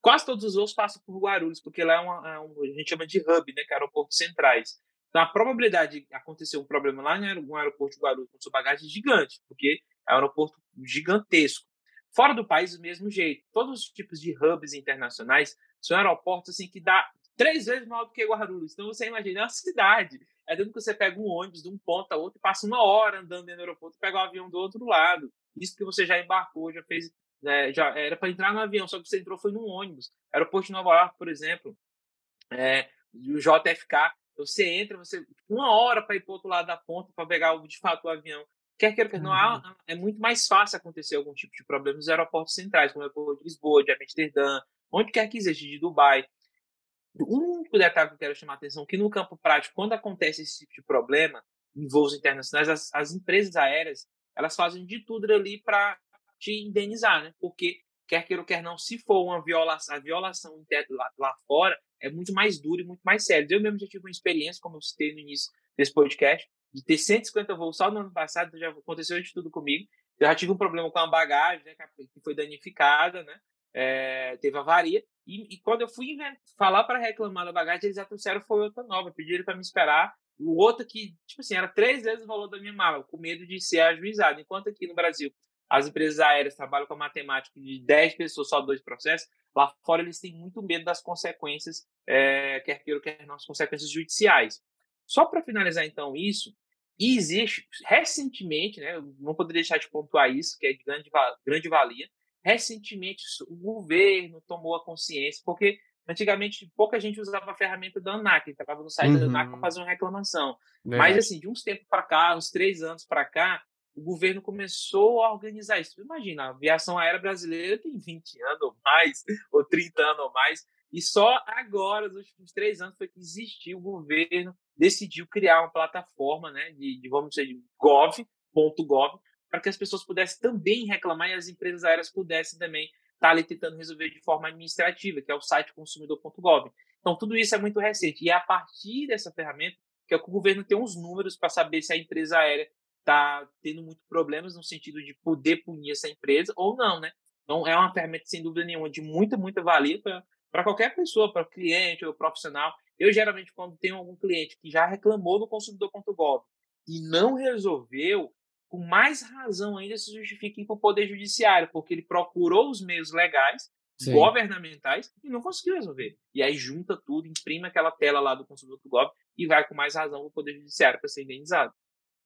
quase todos os voos passam por Guarulhos, porque lá é, uma, é um, a gente chama de hub, né? Que é aeroportos centrais. Então, a probabilidade de acontecer um problema lá no aeroporto de Guarulhos com sua bagagem é gigante, porque é um aeroporto gigantesco. Fora do país, do mesmo jeito. Todos os tipos de hubs internacionais são aeroportos assim que dá três vezes maior do que Guarulhos. Então, você imagina é uma cidade. É dentro que você pega um ônibus de um ponto a outro e passa uma hora andando dentro do aeroporto e pega o um avião do outro lado. Isso que você já embarcou, já fez. Né, já era para entrar no avião, só que você entrou foi num ônibus. Aeroporto de Nova York, por exemplo, é, o JFK, você entra, você uma hora para ir para o outro lado da ponta para pegar de fato o avião. Quer queira, quer não, uhum. é muito mais fácil acontecer algum tipo de problema nos aeroportos centrais, como é o de Lisboa, de Amsterdã, onde quer que seja, de Dubai. O único detalhe que eu quero chamar a atenção é que no campo prático, quando acontece esse tipo de problema em voos internacionais, as, as empresas aéreas elas fazem de tudo ali para te indenizar, né? Porque quer queira ou quer não, se for uma violação, a violação lá, lá fora é muito mais dura e muito mais séria. Eu mesmo já tive uma experiência, como eu citei no início desse podcast, de ter 150 voos só no ano passado, já aconteceu de tudo comigo. Eu já tive um problema com a bagagem, né, que foi danificada, né? É, teve avaria. E, e quando eu fui falar para reclamar da bagagem, eles já trouxeram foi outra nova, pediram para me esperar. O outro que, tipo assim, era três vezes o valor da minha mala, com medo de ser ajuizado. Enquanto aqui no Brasil as empresas aéreas trabalham com a matemática de 10 pessoas, só dois processos, lá fora eles têm muito medo das consequências, é, quer queira, quer não, as consequências judiciais. Só para finalizar, então, isso, existe, recentemente, né, não poderia deixar de pontuar isso, que é de grande, grande valia, recentemente o governo tomou a consciência, porque antigamente pouca gente usava a ferramenta da ANAC, entrava no site uhum. da ANAC para fazer uma reclamação. Verdade. Mas, assim, de uns tempos para cá, uns três anos para cá, o governo começou a organizar isso. Imagina, a aviação aérea brasileira tem 20 anos ou mais, ou 30 anos ou mais, e só agora, nos últimos três anos, foi que existiu o governo decidiu criar uma plataforma, né, de, de vamos dizer, de gov.gov, para que as pessoas pudessem também reclamar e as empresas aéreas pudessem também estar tá ali tentando resolver de forma administrativa, que é o site consumidor.gov. Então, tudo isso é muito recente. E é a partir dessa ferramenta que, é o, governo tem uns números para saber se a empresa aérea está tendo muitos problemas no sentido de poder punir essa empresa ou não, né? Então, é uma ferramenta, sem dúvida nenhuma, de muita, muita valia para qualquer pessoa, para cliente ou profissional. Eu, geralmente, quando tenho algum cliente que já reclamou no consumidor.gov e não resolveu, com mais razão ainda se justifique para o Poder Judiciário, porque ele procurou os meios legais, Sim. governamentais, e não conseguiu resolver. E aí junta tudo, imprime aquela tela lá do consumidor.gov e vai com mais razão para o Poder Judiciário para ser indenizado.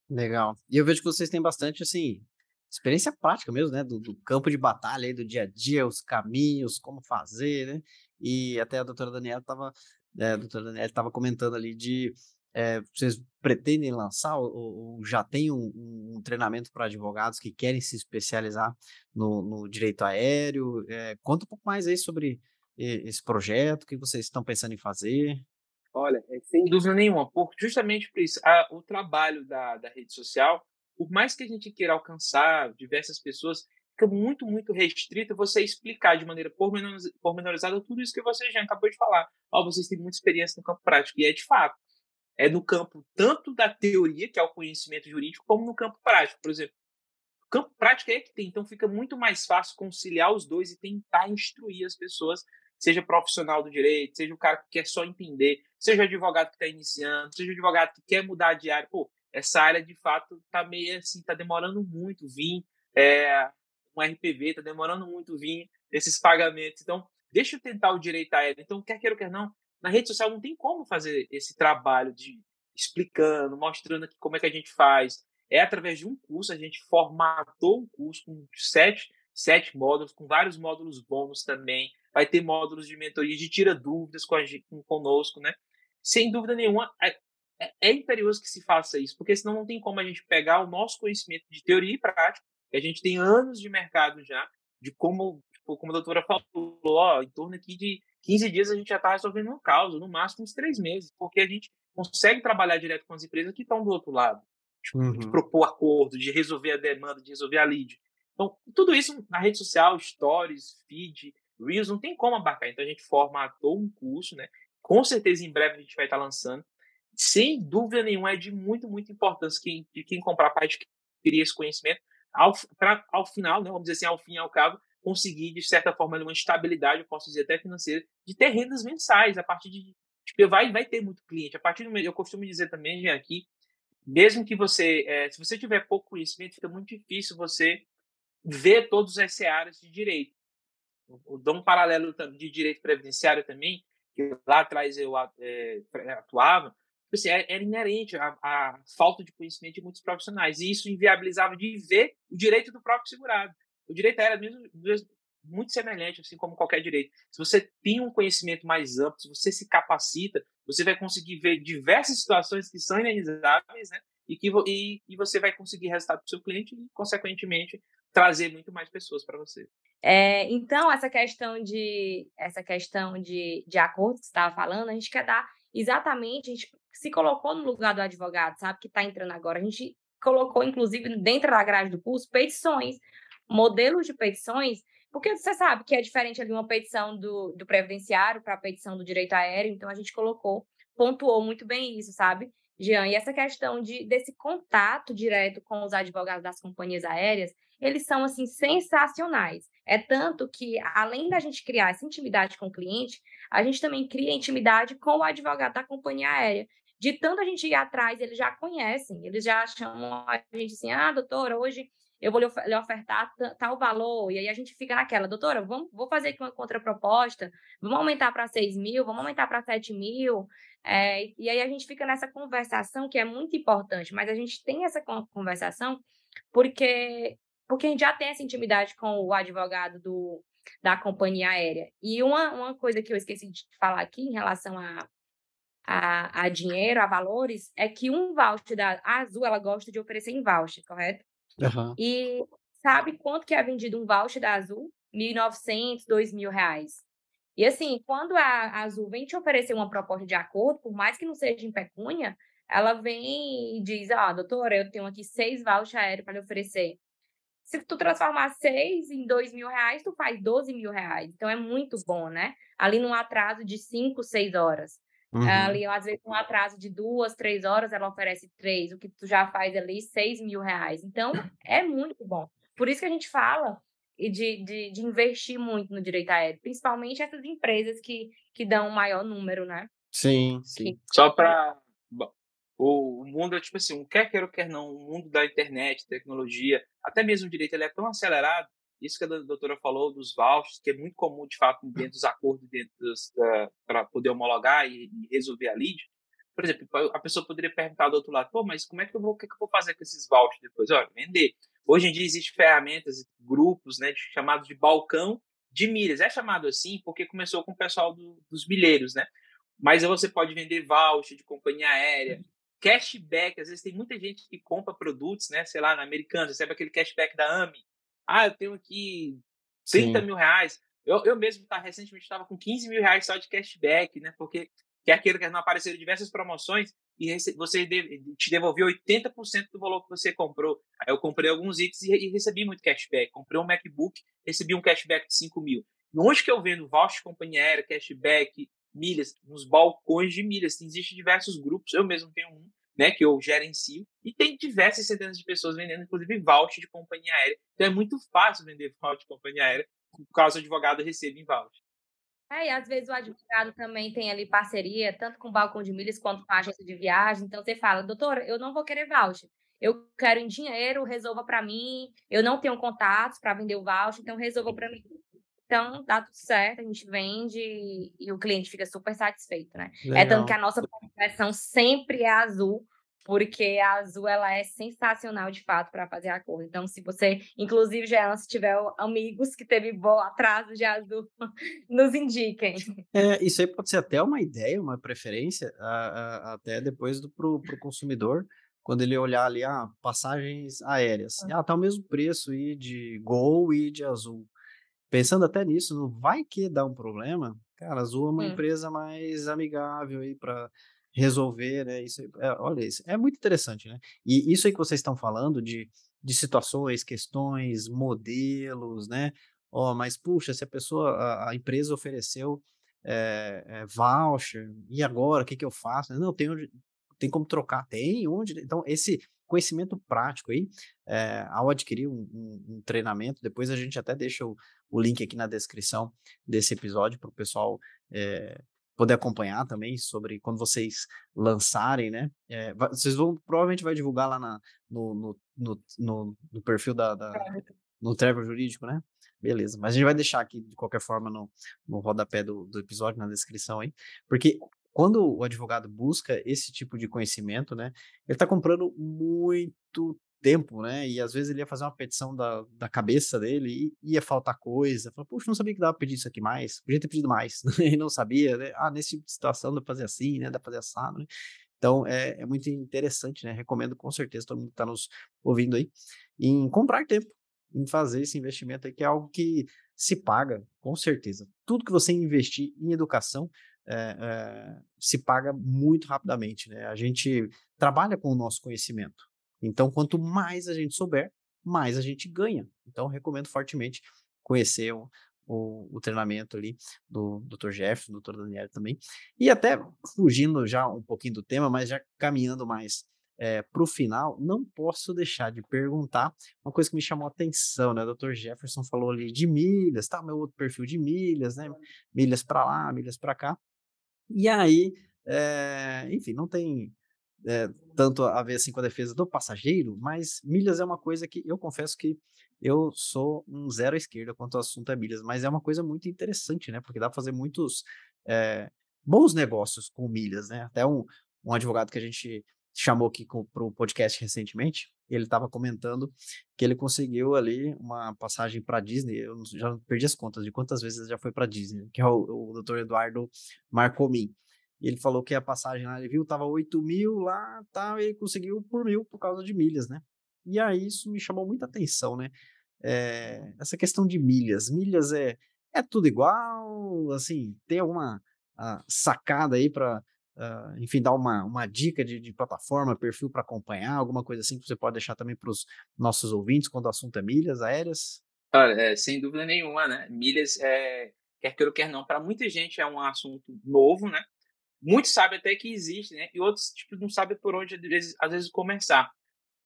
Legal. E eu vejo que vocês têm bastante, assim, experiência prática mesmo, né? Do, do campo de batalha aí, do dia a dia, os caminhos, como fazer, né? E até a doutora Daniela estava é, a doutora Daniela estava comentando ali de é, vocês pretendem lançar ou, ou já tem um, um treinamento para advogados que querem se especializar no, no direito aéreo? É, conta um pouco mais aí sobre esse projeto, o que vocês estão pensando em fazer. Olha, é, sem dúvida nenhuma, porque justamente por isso, a, o trabalho da, da rede social, por mais que a gente queira alcançar diversas pessoas, fica muito, muito restrito você explicar de maneira pormenorizada tudo isso que você já acabou de falar. Ó, oh, vocês têm muita experiência no campo prático, e é de fato. É no campo tanto da teoria, que é o conhecimento jurídico, como no campo prático. Por exemplo, o campo prático é que tem, então fica muito mais fácil conciliar os dois e tentar instruir as pessoas, seja profissional do direito, seja o cara que quer só entender, seja o advogado que está iniciando, seja o advogado que quer mudar de área. Pô, essa área de fato está meio assim, está demorando muito vir. É, um RPV, está demorando muito vir esses pagamentos. Então, deixa eu tentar o direito aéreo. Então, quer queira ou quer não, na rede social não tem como fazer esse trabalho de explicando, mostrando aqui como é que a gente faz. É através de um curso, a gente formatou um curso com sete, sete módulos, com vários módulos bônus também. Vai ter módulos de mentoria, de tira dúvidas com a gente, conosco, né? Sem dúvida nenhuma, é, é, é imperioso que se faça isso, porque senão não tem como a gente pegar o nosso conhecimento de teoria e prática a gente tem anos de mercado já, de como, tipo, como a doutora falou, ó, em torno aqui de 15 dias a gente já está resolvendo um caos, no máximo uns três meses, porque a gente consegue trabalhar direto com as empresas que estão do outro lado, tipo, uhum. de propor acordo, de resolver a demanda, de resolver a lead. Então, tudo isso na rede social, stories, feed, reels, não tem como abarcar. Então, a gente formatou um curso, né? Com certeza, em breve a gente vai estar lançando. Sem dúvida nenhuma, é de muito, muito importância que, de quem comprar parte que queria esse conhecimento, ao, pra, ao final, né, vamos dizer assim, ao fim e ao cabo, conseguir, de certa forma, uma estabilidade, eu posso dizer até financeira, de ter rendas mensais a partir de Porque vai, vai ter muito cliente. A partir do eu costumo dizer também, aqui, mesmo que você, é, se você tiver pouco conhecimento, fica muito difícil você ver todas as áreas de direito. Eu dou um paralelo de direito previdenciário também, que lá atrás eu é, atuava, tipo assim, era inerente à, falta de conhecimento de muitos profissionais. E isso inviabilizava de ver o direito do próprio segurado. O direito era mesmo, muito semelhante, assim como qualquer direito. Se você tem um conhecimento mais amplo, se você se capacita, você vai conseguir ver diversas situações que são inenizáveis, né? E que e, e você vai conseguir resultado para o seu cliente e, consequentemente, trazer muito mais pessoas para você. É, então, essa questão de essa questão de, de acordo que você estava falando, a gente quer dar exatamente, a gente se colocou no lugar do advogado, sabe, que está entrando agora. A gente colocou, inclusive, dentro da grade do curso, petições, modelos de petições porque você sabe que é diferente ali uma petição do, do previdenciário para a petição do direito aéreo, então a gente colocou, pontuou muito bem isso, sabe, Jean? E essa questão de, desse contato direto com os advogados das companhias aéreas, eles são, assim, sensacionais. É tanto que, além da gente criar essa intimidade com o cliente, a gente também cria intimidade com o advogado da companhia aérea. De tanto a gente ir atrás, eles já conhecem, eles já chamam a gente assim, ah, doutora, hoje eu vou lhe ofertar tal valor, e aí a gente fica naquela, doutora, vamos, vou fazer aqui uma contraproposta, vamos aumentar para 6 mil, vamos aumentar para 7 mil, é, e aí a gente fica nessa conversação que é muito importante, mas a gente tem essa conversação porque, porque a gente já tem essa intimidade com o advogado do, da companhia aérea. E uma, uma coisa que eu esqueci de falar aqui em relação a, a, a dinheiro, a valores, é que um voucher da Azul, ela gosta de oferecer em voucher, correto? Uhum. E sabe quanto que é vendido um voucher da Azul? R$ 1.900, R$ reais. E assim, quando a Azul vem te oferecer uma proposta de acordo, por mais que não seja em pecúnia, ela vem e diz, ah, doutora, eu tenho aqui seis vouchers aéreos para lhe oferecer. Se tu transformar seis em dois mil reais, tu faz 12 mil reais. Então é muito bom, né? Ali num atraso de cinco, seis horas. Uhum. Ali, às vezes, um atraso de duas, três horas, ela oferece três, o que tu já faz ali, seis mil reais. Então, é muito bom. Por isso que a gente fala de, de, de investir muito no direito aéreo, principalmente essas empresas que, que dão um maior número, né? Sim, sim. Que... Só para o mundo é tipo assim, quer queira ou quer não, o mundo da internet, tecnologia, até mesmo o direito, ele é tão acelerado isso que a doutora falou dos vouchers, que é muito comum, de fato, dentro dos acordos, dentro para poder homologar e, e, resolver a lead. Por exemplo, a pessoa poderia perguntar do outro lado, pô, mas como é que eu vou, que, é que eu vou fazer com esses vouchers depois? Olha, vender. Hoje em dia existem ferramentas, grupos, né, chamados de balcão de milhas. É chamado assim porque começou com o pessoal do, dos milheiros, né? Mas você pode vender voucher de companhia aérea, cashback. Às vezes tem muita gente que compra produtos, né? Sei lá, na Americana, recebe aquele cashback da AMI ah, eu tenho aqui 30 Sim. mil reais. Eu, eu mesmo tá, recentemente estava com 15 mil reais só de cashback, né? Porque quer queira que não apareceram diversas promoções e você te devolveu 80% do valor que você comprou. Aí eu comprei alguns itens e, recebi muito cashback. Comprei um MacBook, recebi um cashback de 5 mil. E onde que eu vendo voucher de companhia aérea, cashback, milhas? Nos balcões de milhas. Existem diversos grupos. Eu mesmo tenho um né, que eu gerencio, e tem diversas centenas de pessoas vendendo, inclusive, voucher de companhia aérea. Então é muito fácil vender voucher de companhia aérea, por causa do advogado recebe em voucher. É, e às vezes o advogado também tem ali parceria, tanto com o balcão de milhas quanto com a agência de viagem. Então você fala, doutora, eu não vou querer voucher. Eu quero em dinheiro, resolva para mim. Eu não tenho contatos para vender o voucher, então resolva para mim. Então, dá tudo certo, a gente vende e o cliente fica super satisfeito, né? Legal. É tanto que a nossa conversão sempre é azul, porque a Azul ela é sensacional de fato para fazer a cor. Então, se você, inclusive, já se tiver amigos que teve bom atraso de Azul, nos indiquem. É, isso aí pode ser até uma ideia, uma preferência, a, a, até depois do pro, pro consumidor, quando ele olhar ali, ah, passagens aéreas, ah, tá o mesmo preço aí de Gol e de Azul. Pensando até nisso, não vai que dá um problema? Cara, a Azul é uma hum. empresa mais amigável aí para resolver, né? Isso, é, olha, isso é muito interessante, né? E isso aí que vocês estão falando de, de situações, questões, modelos, né? Oh, mas puxa, se a pessoa, a, a empresa ofereceu é, é, voucher, e agora, o que, que eu faço? Não, tem, onde, tem como trocar, tem onde. Então, esse conhecimento prático aí, é, ao adquirir um, um, um, treinamento, depois a gente até deixa o, o link aqui na descrição desse episódio para o pessoal poder acompanhar também sobre quando vocês lançarem, né? É, vocês vão provavelmente vai divulgar lá na, no, no, no, no, perfil da, da no Trevor Jurídico, né? Beleza, mas a gente vai deixar aqui de qualquer forma no, no rodapé do, do episódio, na descrição aí, porque quando o advogado busca esse tipo de conhecimento, né, ele está comprando muito tempo, né? E às vezes ele ia fazer uma petição da, da cabeça dele e ia faltar coisa. Fala, puxa, não sabia que dava pra pedir isso aqui mais. Podia ter pedido mais. e não sabia, né? Ah, nesse tipo de situação dá pra fazer assim, né? Dá pra fazer assado, né? Então é, é muito interessante, né? Recomendo com certeza todo mundo que está nos ouvindo aí em comprar tempo, em fazer esse investimento aí, que é algo que se paga, com certeza. Tudo que você investir em educação é, é, se paga muito rapidamente, né? A gente trabalha com o nosso conhecimento. Então, quanto mais a gente souber, mais a gente ganha. Então, recomendo fortemente conhecer o, o, o treinamento ali do Dr. Jeff, do Dr. Daniel também. E até fugindo já um pouquinho do tema, mas já caminhando mais é, eh, para o final, não posso deixar de perguntar uma coisa que me chamou a atenção, né? O Dr. Jefferson falou ali de milhas, tá? Meu outro perfil de milhas, né? Milhas para lá, milhas para cá. E aí, é, enfim, não tem é, tanto a ver assim com a defesa do passageiro, mas milhas é uma coisa que eu confesso que eu sou um zero à esquerda quanto ao assunto é milhas, mas é uma coisa muito interessante, né? Porque dá para fazer muitos é, bons negócios com milhas, né? Até um, um advogado que a gente chamou aqui para o podcast recentemente, ele estava comentando que ele conseguiu ali uma passagem para Disney. Eu já perdi as contas de quantas vezes já foi para Disney, que é o, o Dr. Eduardo Marcomin. E ele falou que a passagem lá, ele viu, tava 8 mil lá, tal, e ele conseguiu por mil por causa de milhas, né? E aí isso me chamou muita atenção, né? É, essa questão de milhas. Milhas é, é tudo igual, assim, tem alguma uh, sacada aí para, ah, enfim, dar uma, uma dica de, de plataforma, perfil para acompanhar, alguma coisa assim que você pode deixar também para os nossos ouvintes quando o assunto é milhas aéreas? É, sem dúvida nenhuma, né? Milhas, é, quer queira ou quer não, para muita gente é um assunto novo, né? Muitos sabem até que existe, né? E outros tipo, não sabem por onde, às vezes, às vezes, começar.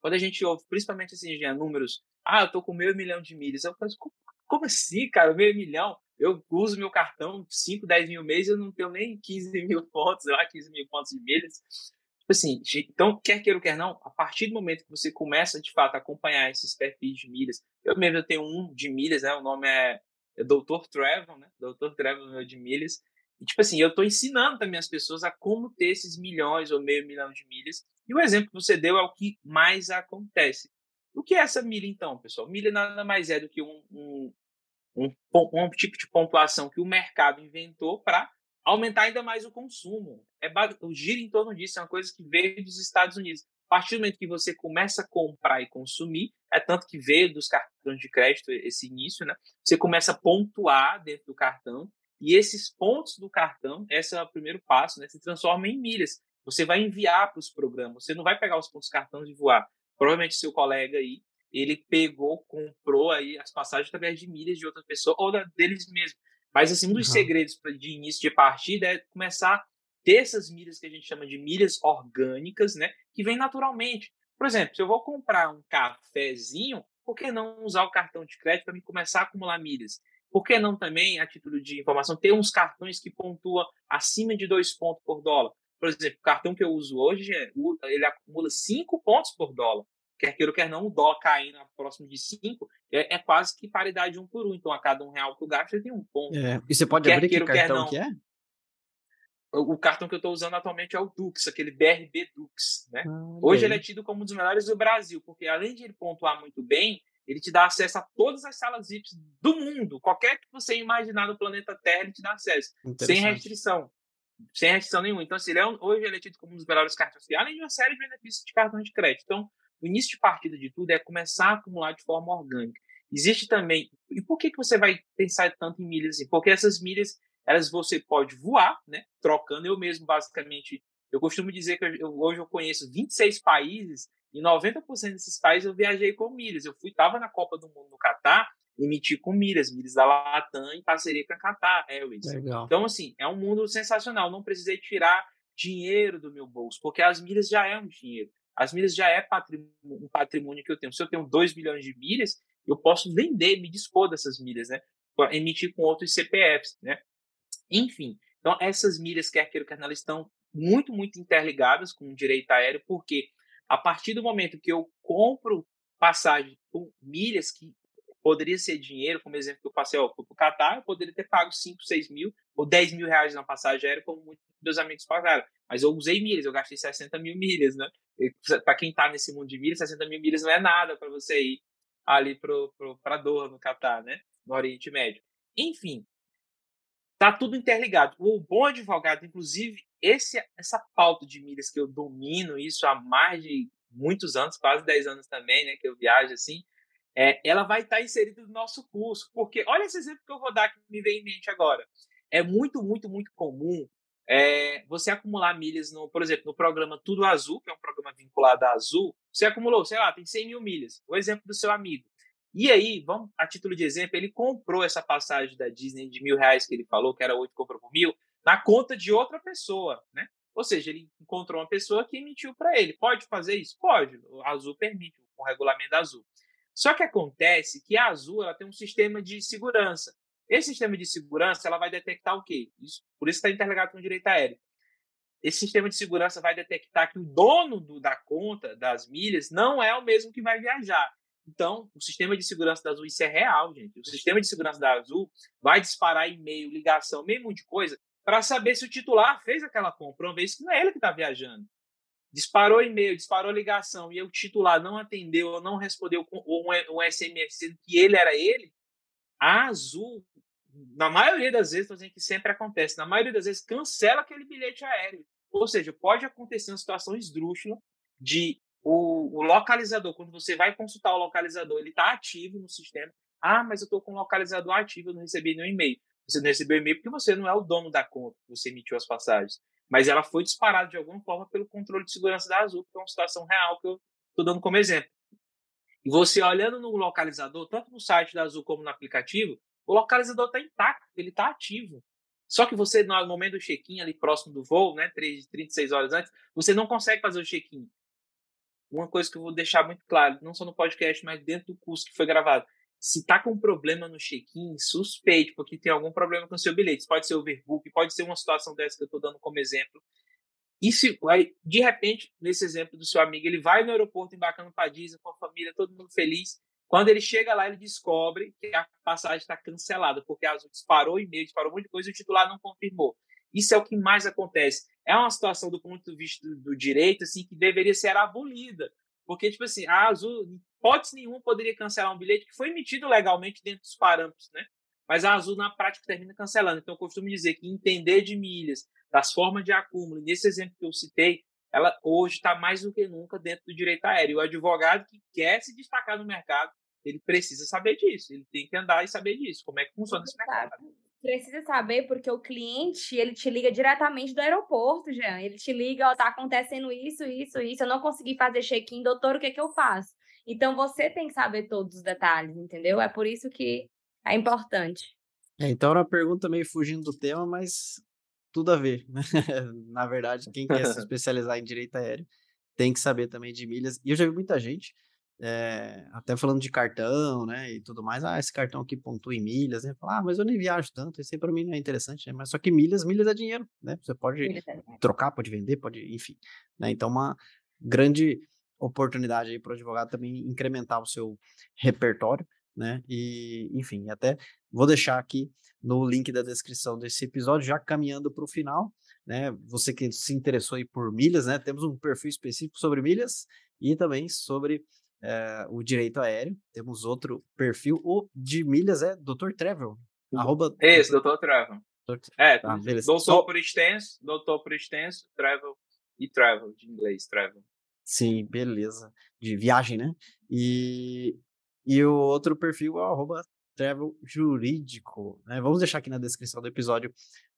Quando a gente ouve, principalmente assim, já, números, ah, eu tô com meio milhão de milhas. Eu falo, como, como assim, cara? Meio milhão? Eu uso meu cartão 5, 10 mil meses, eu não tenho nem 15 mil pontos, lá 15 mil pontos de milhas. Tipo assim, então, quer queira ou quer não, a partir do momento que você começa, de fato, a acompanhar esses perfis de milhas, eu mesmo tenho um de milhas, né? O nome é, é Dr. Travel, né? Dr. Travel meu de milhas. E, tipo assim, eu estou ensinando também as pessoas a como ter esses milhões ou meio milhão de milhas. E o exemplo que você deu é o que mais acontece. O que é essa milha, então, pessoal? Milha nada mais é do que um, um, um, um tipo de pontuação que o mercado inventou para aumentar ainda mais o consumo. É, o giro em torno disso é uma coisa que veio dos Estados Unidos. A partir do momento que você começa a comprar e consumir, é tanto que veio dos cartões de crédito esse início, né? Você começa a pontuar dentro do cartão e esses pontos do cartão, esse é o primeiro passo, né? Se transforma em milhas. Você vai enviar para os programas. Você não vai pegar os pontos do cartão e voar. Provavelmente seu colega aí, ele pegou, comprou aí as passagens através de milhas de outra pessoa ou da, deles mesmos. Mas assim, um dos uhum. segredos de início de partida é começar a ter essas milhas que a gente chama de milhas orgânicas, né? Que vem naturalmente. Por exemplo, se eu vou comprar um cafezinho, por que não usar o cartão de crédito para me começar a acumular milhas? Por que não também, a título de informação, ter uns cartões que pontuam acima de dois pontos por dólar? Por exemplo, o cartão que eu uso hoje, é, ele acumula cinco pontos por dólar. Quer queira ou quer não, o dólar caindo próximo de cinco é, é, quase que paridade um por um. Então, a cada um real que eu gasto, eu tenho um ponto. É. E você pode quer abrir que cartão que é? O cartão que eu estou usando atualmente é o Dux, aquele BRB Dux. Né? Ah, Hoje ele é tido como um dos melhores do Brasil, porque além de ele pontuar muito bem, ele te dá acesso a todas as salas VIPs do mundo. Qualquer que você imaginar no planeta Terra, ele te dá acesso. Sem restrição. Sem restrição nenhuma. Então, assim, ele é, hoje ele é tido como um dos melhores cartões, além de uma série de benefícios de cartões de crédito. Então, o início de partida de tudo é começar a acumular de forma orgânica. Existe também. E por que, que você vai pensar tanto em milhas assim? Porque essas milhas, elas você pode voar, né? Trocando. Eu mesmo, basicamente, eu costumo dizer que eu, hoje eu conheço 26 países e 90% desses países eu viajei com milhas. Eu fui, estava na Copa do Mundo no Catar, emiti com milhas, milhas da Latam em parceria com a Qatar Airways. Legal. Então, assim, é um mundo sensacional. Não precisei tirar dinheiro do meu bolso, porque as milhas já é um dinheiro. As milhas já é patrimônio, um patrimônio que eu tenho. Se eu tenho 2 bilhões de milhas, eu posso vender, me dispor dessas milhas, né? Emitir com outros CPFs, né? Enfim, Então, essas milhas, quer queira, quer não, elas estão muito, muito interligadas com o direito aéreo, porque a partir do momento que eu compro passagem com milhas que poderia ser dinheiro, como exemplo que eu passei para o Qatar, eu poderia ter pago 5, 6 mil ou 10 mil reais na passagem aérea, como muitos meus amigos pagaram. Mas eu usei milhas, eu gastei 60 mil milhas, né? Para quem está nesse mundo de milhas, 60 mil milhas não é nada para você ir ali para Doha, no Qatar, né? No Oriente Médio. Enfim, tá tudo interligado. O bom advogado, inclusive, esse, essa pauta de milhas que eu domino isso há mais de muitos anos, quase 10 anos também, né? Que eu viajo assim é, ela vai estar inserida no nosso curso. Porque olha esse exemplo que eu vou dar que me vem em mente agora. É muito, muito, muito comum é, você acumular milhas, no, por exemplo, no programa Tudo Azul, que é um programa vinculado à Azul, você acumulou, sei lá, tem 100 mil milhas. O exemplo do seu amigo. E aí, vamos, a título de exemplo, ele comprou essa passagem da Disney de mil reais que ele falou, que era oito, comprou por mil, na conta de outra pessoa, né? Ou seja, ele encontrou uma pessoa que emitiu para ele. Pode fazer isso? Pode. O Azul permite, o regulamento da Azul. Só que acontece que a Azul ela tem um sistema de segurança. Esse sistema de segurança ela vai detectar o quê? Isso, por isso está interligado com o direito aéreo. Esse sistema de segurança vai detectar que o dono do, da conta das milhas não é o mesmo que vai viajar. Então, o sistema de segurança da Azul, isso é real, gente. O sistema de segurança da Azul vai disparar e-mail, ligação, meio monte de coisa, para saber se o titular fez aquela compra, uma vez que não é ele que está viajando disparou e-mail, disparou ligação e o titular não atendeu ou não respondeu um SMS dizendo que ele era ele, a Azul, na maioria das vezes, estou dizendo que sempre acontece, na maioria das vezes cancela aquele bilhete aéreo. Ou seja, pode acontecer uma situação esdrúxula de o, o localizador, quando você vai consultar o localizador, ele está ativo no sistema. Ah, mas eu estou com o localizador ativo, eu não recebi nenhum e-mail. Você não recebeu e-mail porque você não é o dono da conta, você emitiu as passagens mas ela foi disparada de alguma forma pelo controle de segurança da Azul, que é uma situação real que eu estou dando como exemplo. E você olhando no localizador, tanto no site da Azul como no aplicativo, o localizador está intacto, ele está ativo. Só que você, no momento do check-in, ali próximo do voo, né, 3, 36 horas antes, você não consegue fazer o check-in. Uma coisa que eu vou deixar muito claro, não só no podcast, mas dentro do curso que foi gravado se tá com problema no check-in, suspeite, porque tem algum problema com o seu bilhete. Pode ser overbook, pode ser uma situação dessa que eu estou dando como exemplo. E se, aí, de repente, nesse exemplo do seu amigo, ele vai no aeroporto embarcando para Disney com a família, todo mundo feliz. Quando ele chega lá, ele descobre que a passagem está cancelada, porque a Azul disparou e-mail, disparou um monte de coisa e o titular não confirmou. Isso é o que mais acontece. É uma situação do ponto de vista do, direito assim que deveria ser abolida. Porque, tipo assim, a Azul, hipótese nenhuma, poderia cancelar um bilhete que foi emitido legalmente dentro dos parâmetros, né? Mas a Azul, na prática, termina cancelando. Então, eu costumo dizer que entender de milhas, das formas de acúmulo, nesse exemplo que eu citei, ela hoje está mais do que nunca dentro do direito aéreo. O advogado que quer se destacar no mercado, ele precisa saber disso, ele tem que andar e saber disso, como é que funciona esse mercado precisa saber porque o cliente, ele te liga diretamente do aeroporto, Jean. Ele te liga, ó, tá acontecendo isso, isso, isso, eu não consegui fazer check-in, doutor, o que que eu faço? Então você tem que saber todos os detalhes, entendeu? É por isso que é importante. É, então era uma pergunta meio fugindo do tema, mas tudo a ver, né? Na verdade, quem quer se especializar em direito aéreo tem que saber também de milhas. E eu já vi muita gente é, até falando de cartão, né, e tudo mais, ah, esse cartão aqui pontua em milhas, né, fala, ah, mas eu nem viajo tanto, isso aí para mim não é interessante, né, mas só que milhas, milhas é dinheiro, né, você pode trocar, pode vender, pode, enfim, né, então uma grande oportunidade aí para o advogado também incrementar o seu repertório, né, e, enfim, até vou deixar aqui no link da descrição desse episódio, já caminhando para o final, né, você que se interessou aí por milhas, né, temos um perfil específico sobre milhas e também sobre é, o direito aéreo. Temos outro perfil. O de milhas é Dr. Travel. Arroba... Esse, Dr. Travel. É, tá, doutor Só... por extenso, doutor por extenso, travel e travel, de inglês, travel. Sim, beleza. De viagem, né? E, e o outro perfil é o arroba travel jurídico. Né? Vamos deixar aqui na descrição do episódio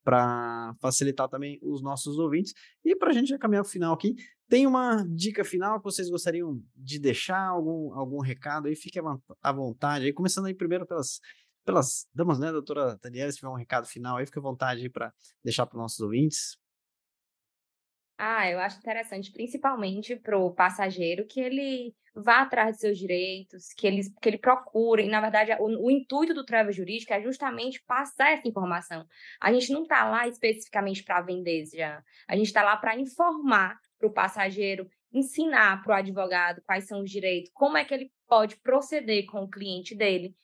para facilitar também os nossos ouvintes. E para a gente já caminhar o final aqui, tem uma dica final que vocês gostariam de deixar, algum, algum recado aí? Fique à vontade aí, começando aí primeiro pelas, pelas damas, né, doutora Daniela, se tiver um recado final aí, fique à vontade aí para deixar para os nossos ouvintes. Ah, eu acho interessante, principalmente para o passageiro, que ele vá atrás de seus direitos, que ele, que ele procure. E, na verdade, o, o intuito do travel jurídico é justamente passar essa informação. A gente não está lá especificamente para vender, já. A gente está lá para informar para o passageiro, ensinar para o advogado quais são os direitos, como é que ele pode proceder com o cliente dele.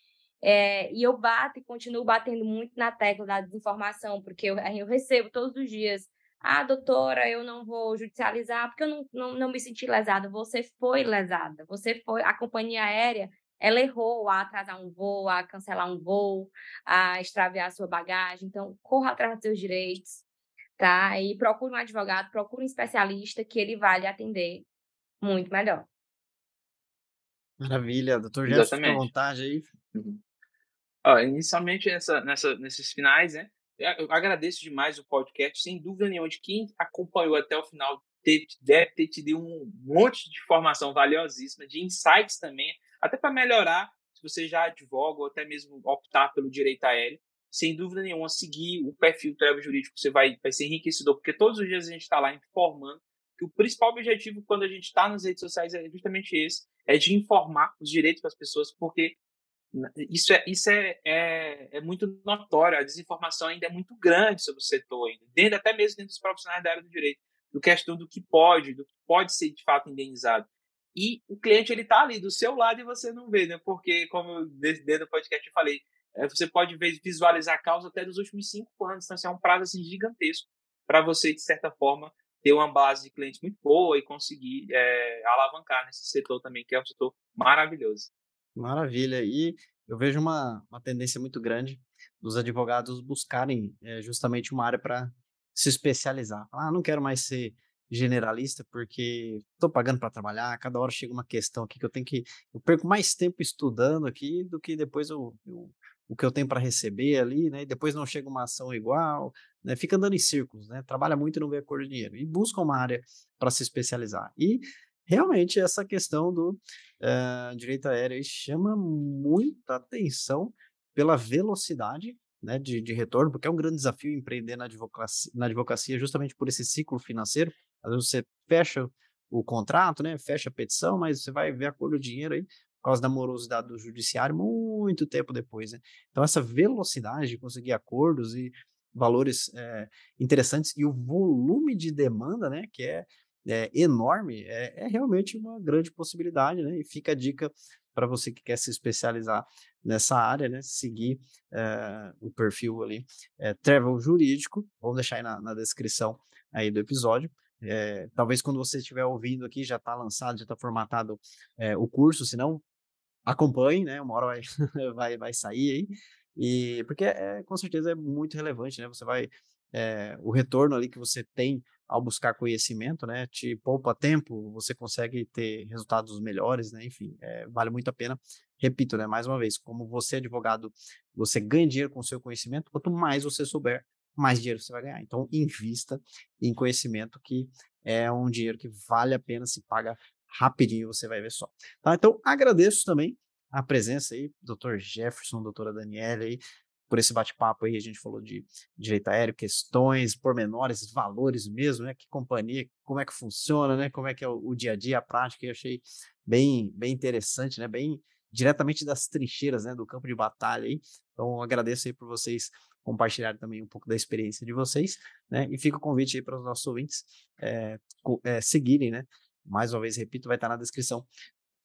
É, e eu bato e continuo batendo muito na tecla da desinformação, porque eu, eu recebo todos os dias ah, doutora, eu não vou judicializar porque eu não, não, não me senti lesada. Você foi lesada. Você foi. A companhia aérea, ela errou a atrasar um voo, a cancelar um voo, a extraviar a sua bagagem. Então, corra atrás dos seus direitos, tá? E procure um advogado, procure um especialista que ele vai lhe atender muito melhor. Maravilha, doutor fica à vontade aí. Uhum. Ó, inicialmente, nessa, nessa, nesses finais, né? Eu agradeço demais o podcast, sem dúvida nenhuma, de quem acompanhou até o final teve, deve ter te dado um monte de informação valiosíssima, de insights também, até para melhorar, se você já advoga ou até mesmo optar pelo direito aéreo. Sem dúvida nenhuma, seguir o perfil Travel Jurídico, você vai, vai ser enriquecedor, porque todos os dias a gente está lá informando que o principal objetivo quando a gente está nas redes sociais é justamente esse, é de informar os direitos das pessoas, porque isso é, isso é, é, é, muito notório, a desinformação ainda é muito grande sobre o setor, ainda, dentro, até mesmo dentro dos profissionais da área do direito, do questão do que pode, do que pode ser de fato indenizado. E o cliente ele está ali do seu lado e você não vê, né? Porque, como dentro do podcast eu falei, é, você pode visualizar a causa até dos últimos cinco anos, então isso é um prazo assim, gigantesco para você, de certa forma, ter uma base de clientes muito boa e conseguir é, alavancar nesse setor também, que é um setor maravilhoso. Maravilha. E eu vejo uma, uma tendência muito grande dos advogados buscarem é, justamente uma área para se especializar. Ah, não quero mais ser generalista porque estou pagando para trabalhar, cada hora chega uma questão aqui que eu tenho que. Eu perco mais tempo estudando aqui do que depois eu, eu o que eu tenho para receber ali, né? E depois não chega uma ação igual, né? Fica andando em círculos, né? Trabalha muito e não vê a cor de dinheiro. E busca uma área para se especializar. E realmente essa questão do uh, direito aéreo chama muita atenção pela velocidade né, de, de, retorno, porque é um grande desafio empreender na advocacia, na advocacia justamente por esse ciclo financeiro. Às vezes você fecha o contrato, né, fecha a petição, mas você vai ver a cor do dinheiro aí por causa da morosidade do judiciário muito tempo depois. Né? Então, essa velocidade de conseguir acordos e valores é, interessantes e o volume de demanda, né, que é é, enorme, é, é, realmente uma grande possibilidade, né? E fica a dica para você que quer se especializar nessa área, né? Seguir é, o perfil ali, é, Travel Jurídico, vamos deixar aí na, na descrição aí do episódio. É, talvez quando você estiver ouvindo aqui já está lançado, já está formatado o curso, se não, acompanhe, né? Uma hora vai, vai, vai sair aí. E porque é, com certeza é muito relevante, né? Você vai é, o retorno ali que você tem ao buscar conhecimento, né, te poupa tempo, você consegue ter resultados melhores, né, enfim, é, vale muito a pena. Repito, né, mais uma vez, como você é advogado, você ganha dinheiro com o seu conhecimento, quanto mais você souber, mais dinheiro você vai ganhar. Então, invista em conhecimento que é um dinheiro que vale a pena, se paga rapidinho, você vai ver só. Tá? Então, agradeço também a presença aí, doutor Jefferson, doutora Daniela aí, por esse bate-papo aí. A gente falou de direito aéreo, questões, pormenores, valores mesmo, né? Que companhia, como é que funciona, né? Como é que é o, o dia a dia, a prática. Eu achei bem, bem interessante, né? Bem diretamente das trincheiras, né? Do campo de batalha aí. Então, agradeço aí por vocês compartilharem também um pouco da experiência de vocês, né? E fica o convite aí para os nossos ouvintes é, é, seguirem, né? Mais uma vez, repito, vai estar na descrição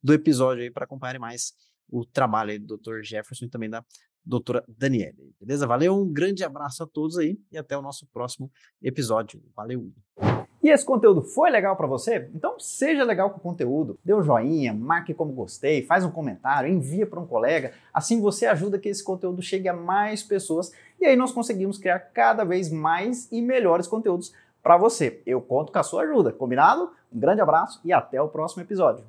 do episódio aí para acompanharem mais o trabalho do Dr. Jefferson e também da doutora Daniele. Beleza? Valeu, um grande abraço a todos aí e até o nosso próximo episódio. Valeu! E esse conteúdo foi legal para você? Então seja legal com o conteúdo, dê um joinha, marque como gostei, faz um comentário, envia para um colega, assim você ajuda que esse conteúdo chegue a mais pessoas e aí nós conseguimos criar cada vez mais e melhores conteúdos para você. Eu conto com a sua ajuda, combinado? Um grande abraço e até o próximo episódio.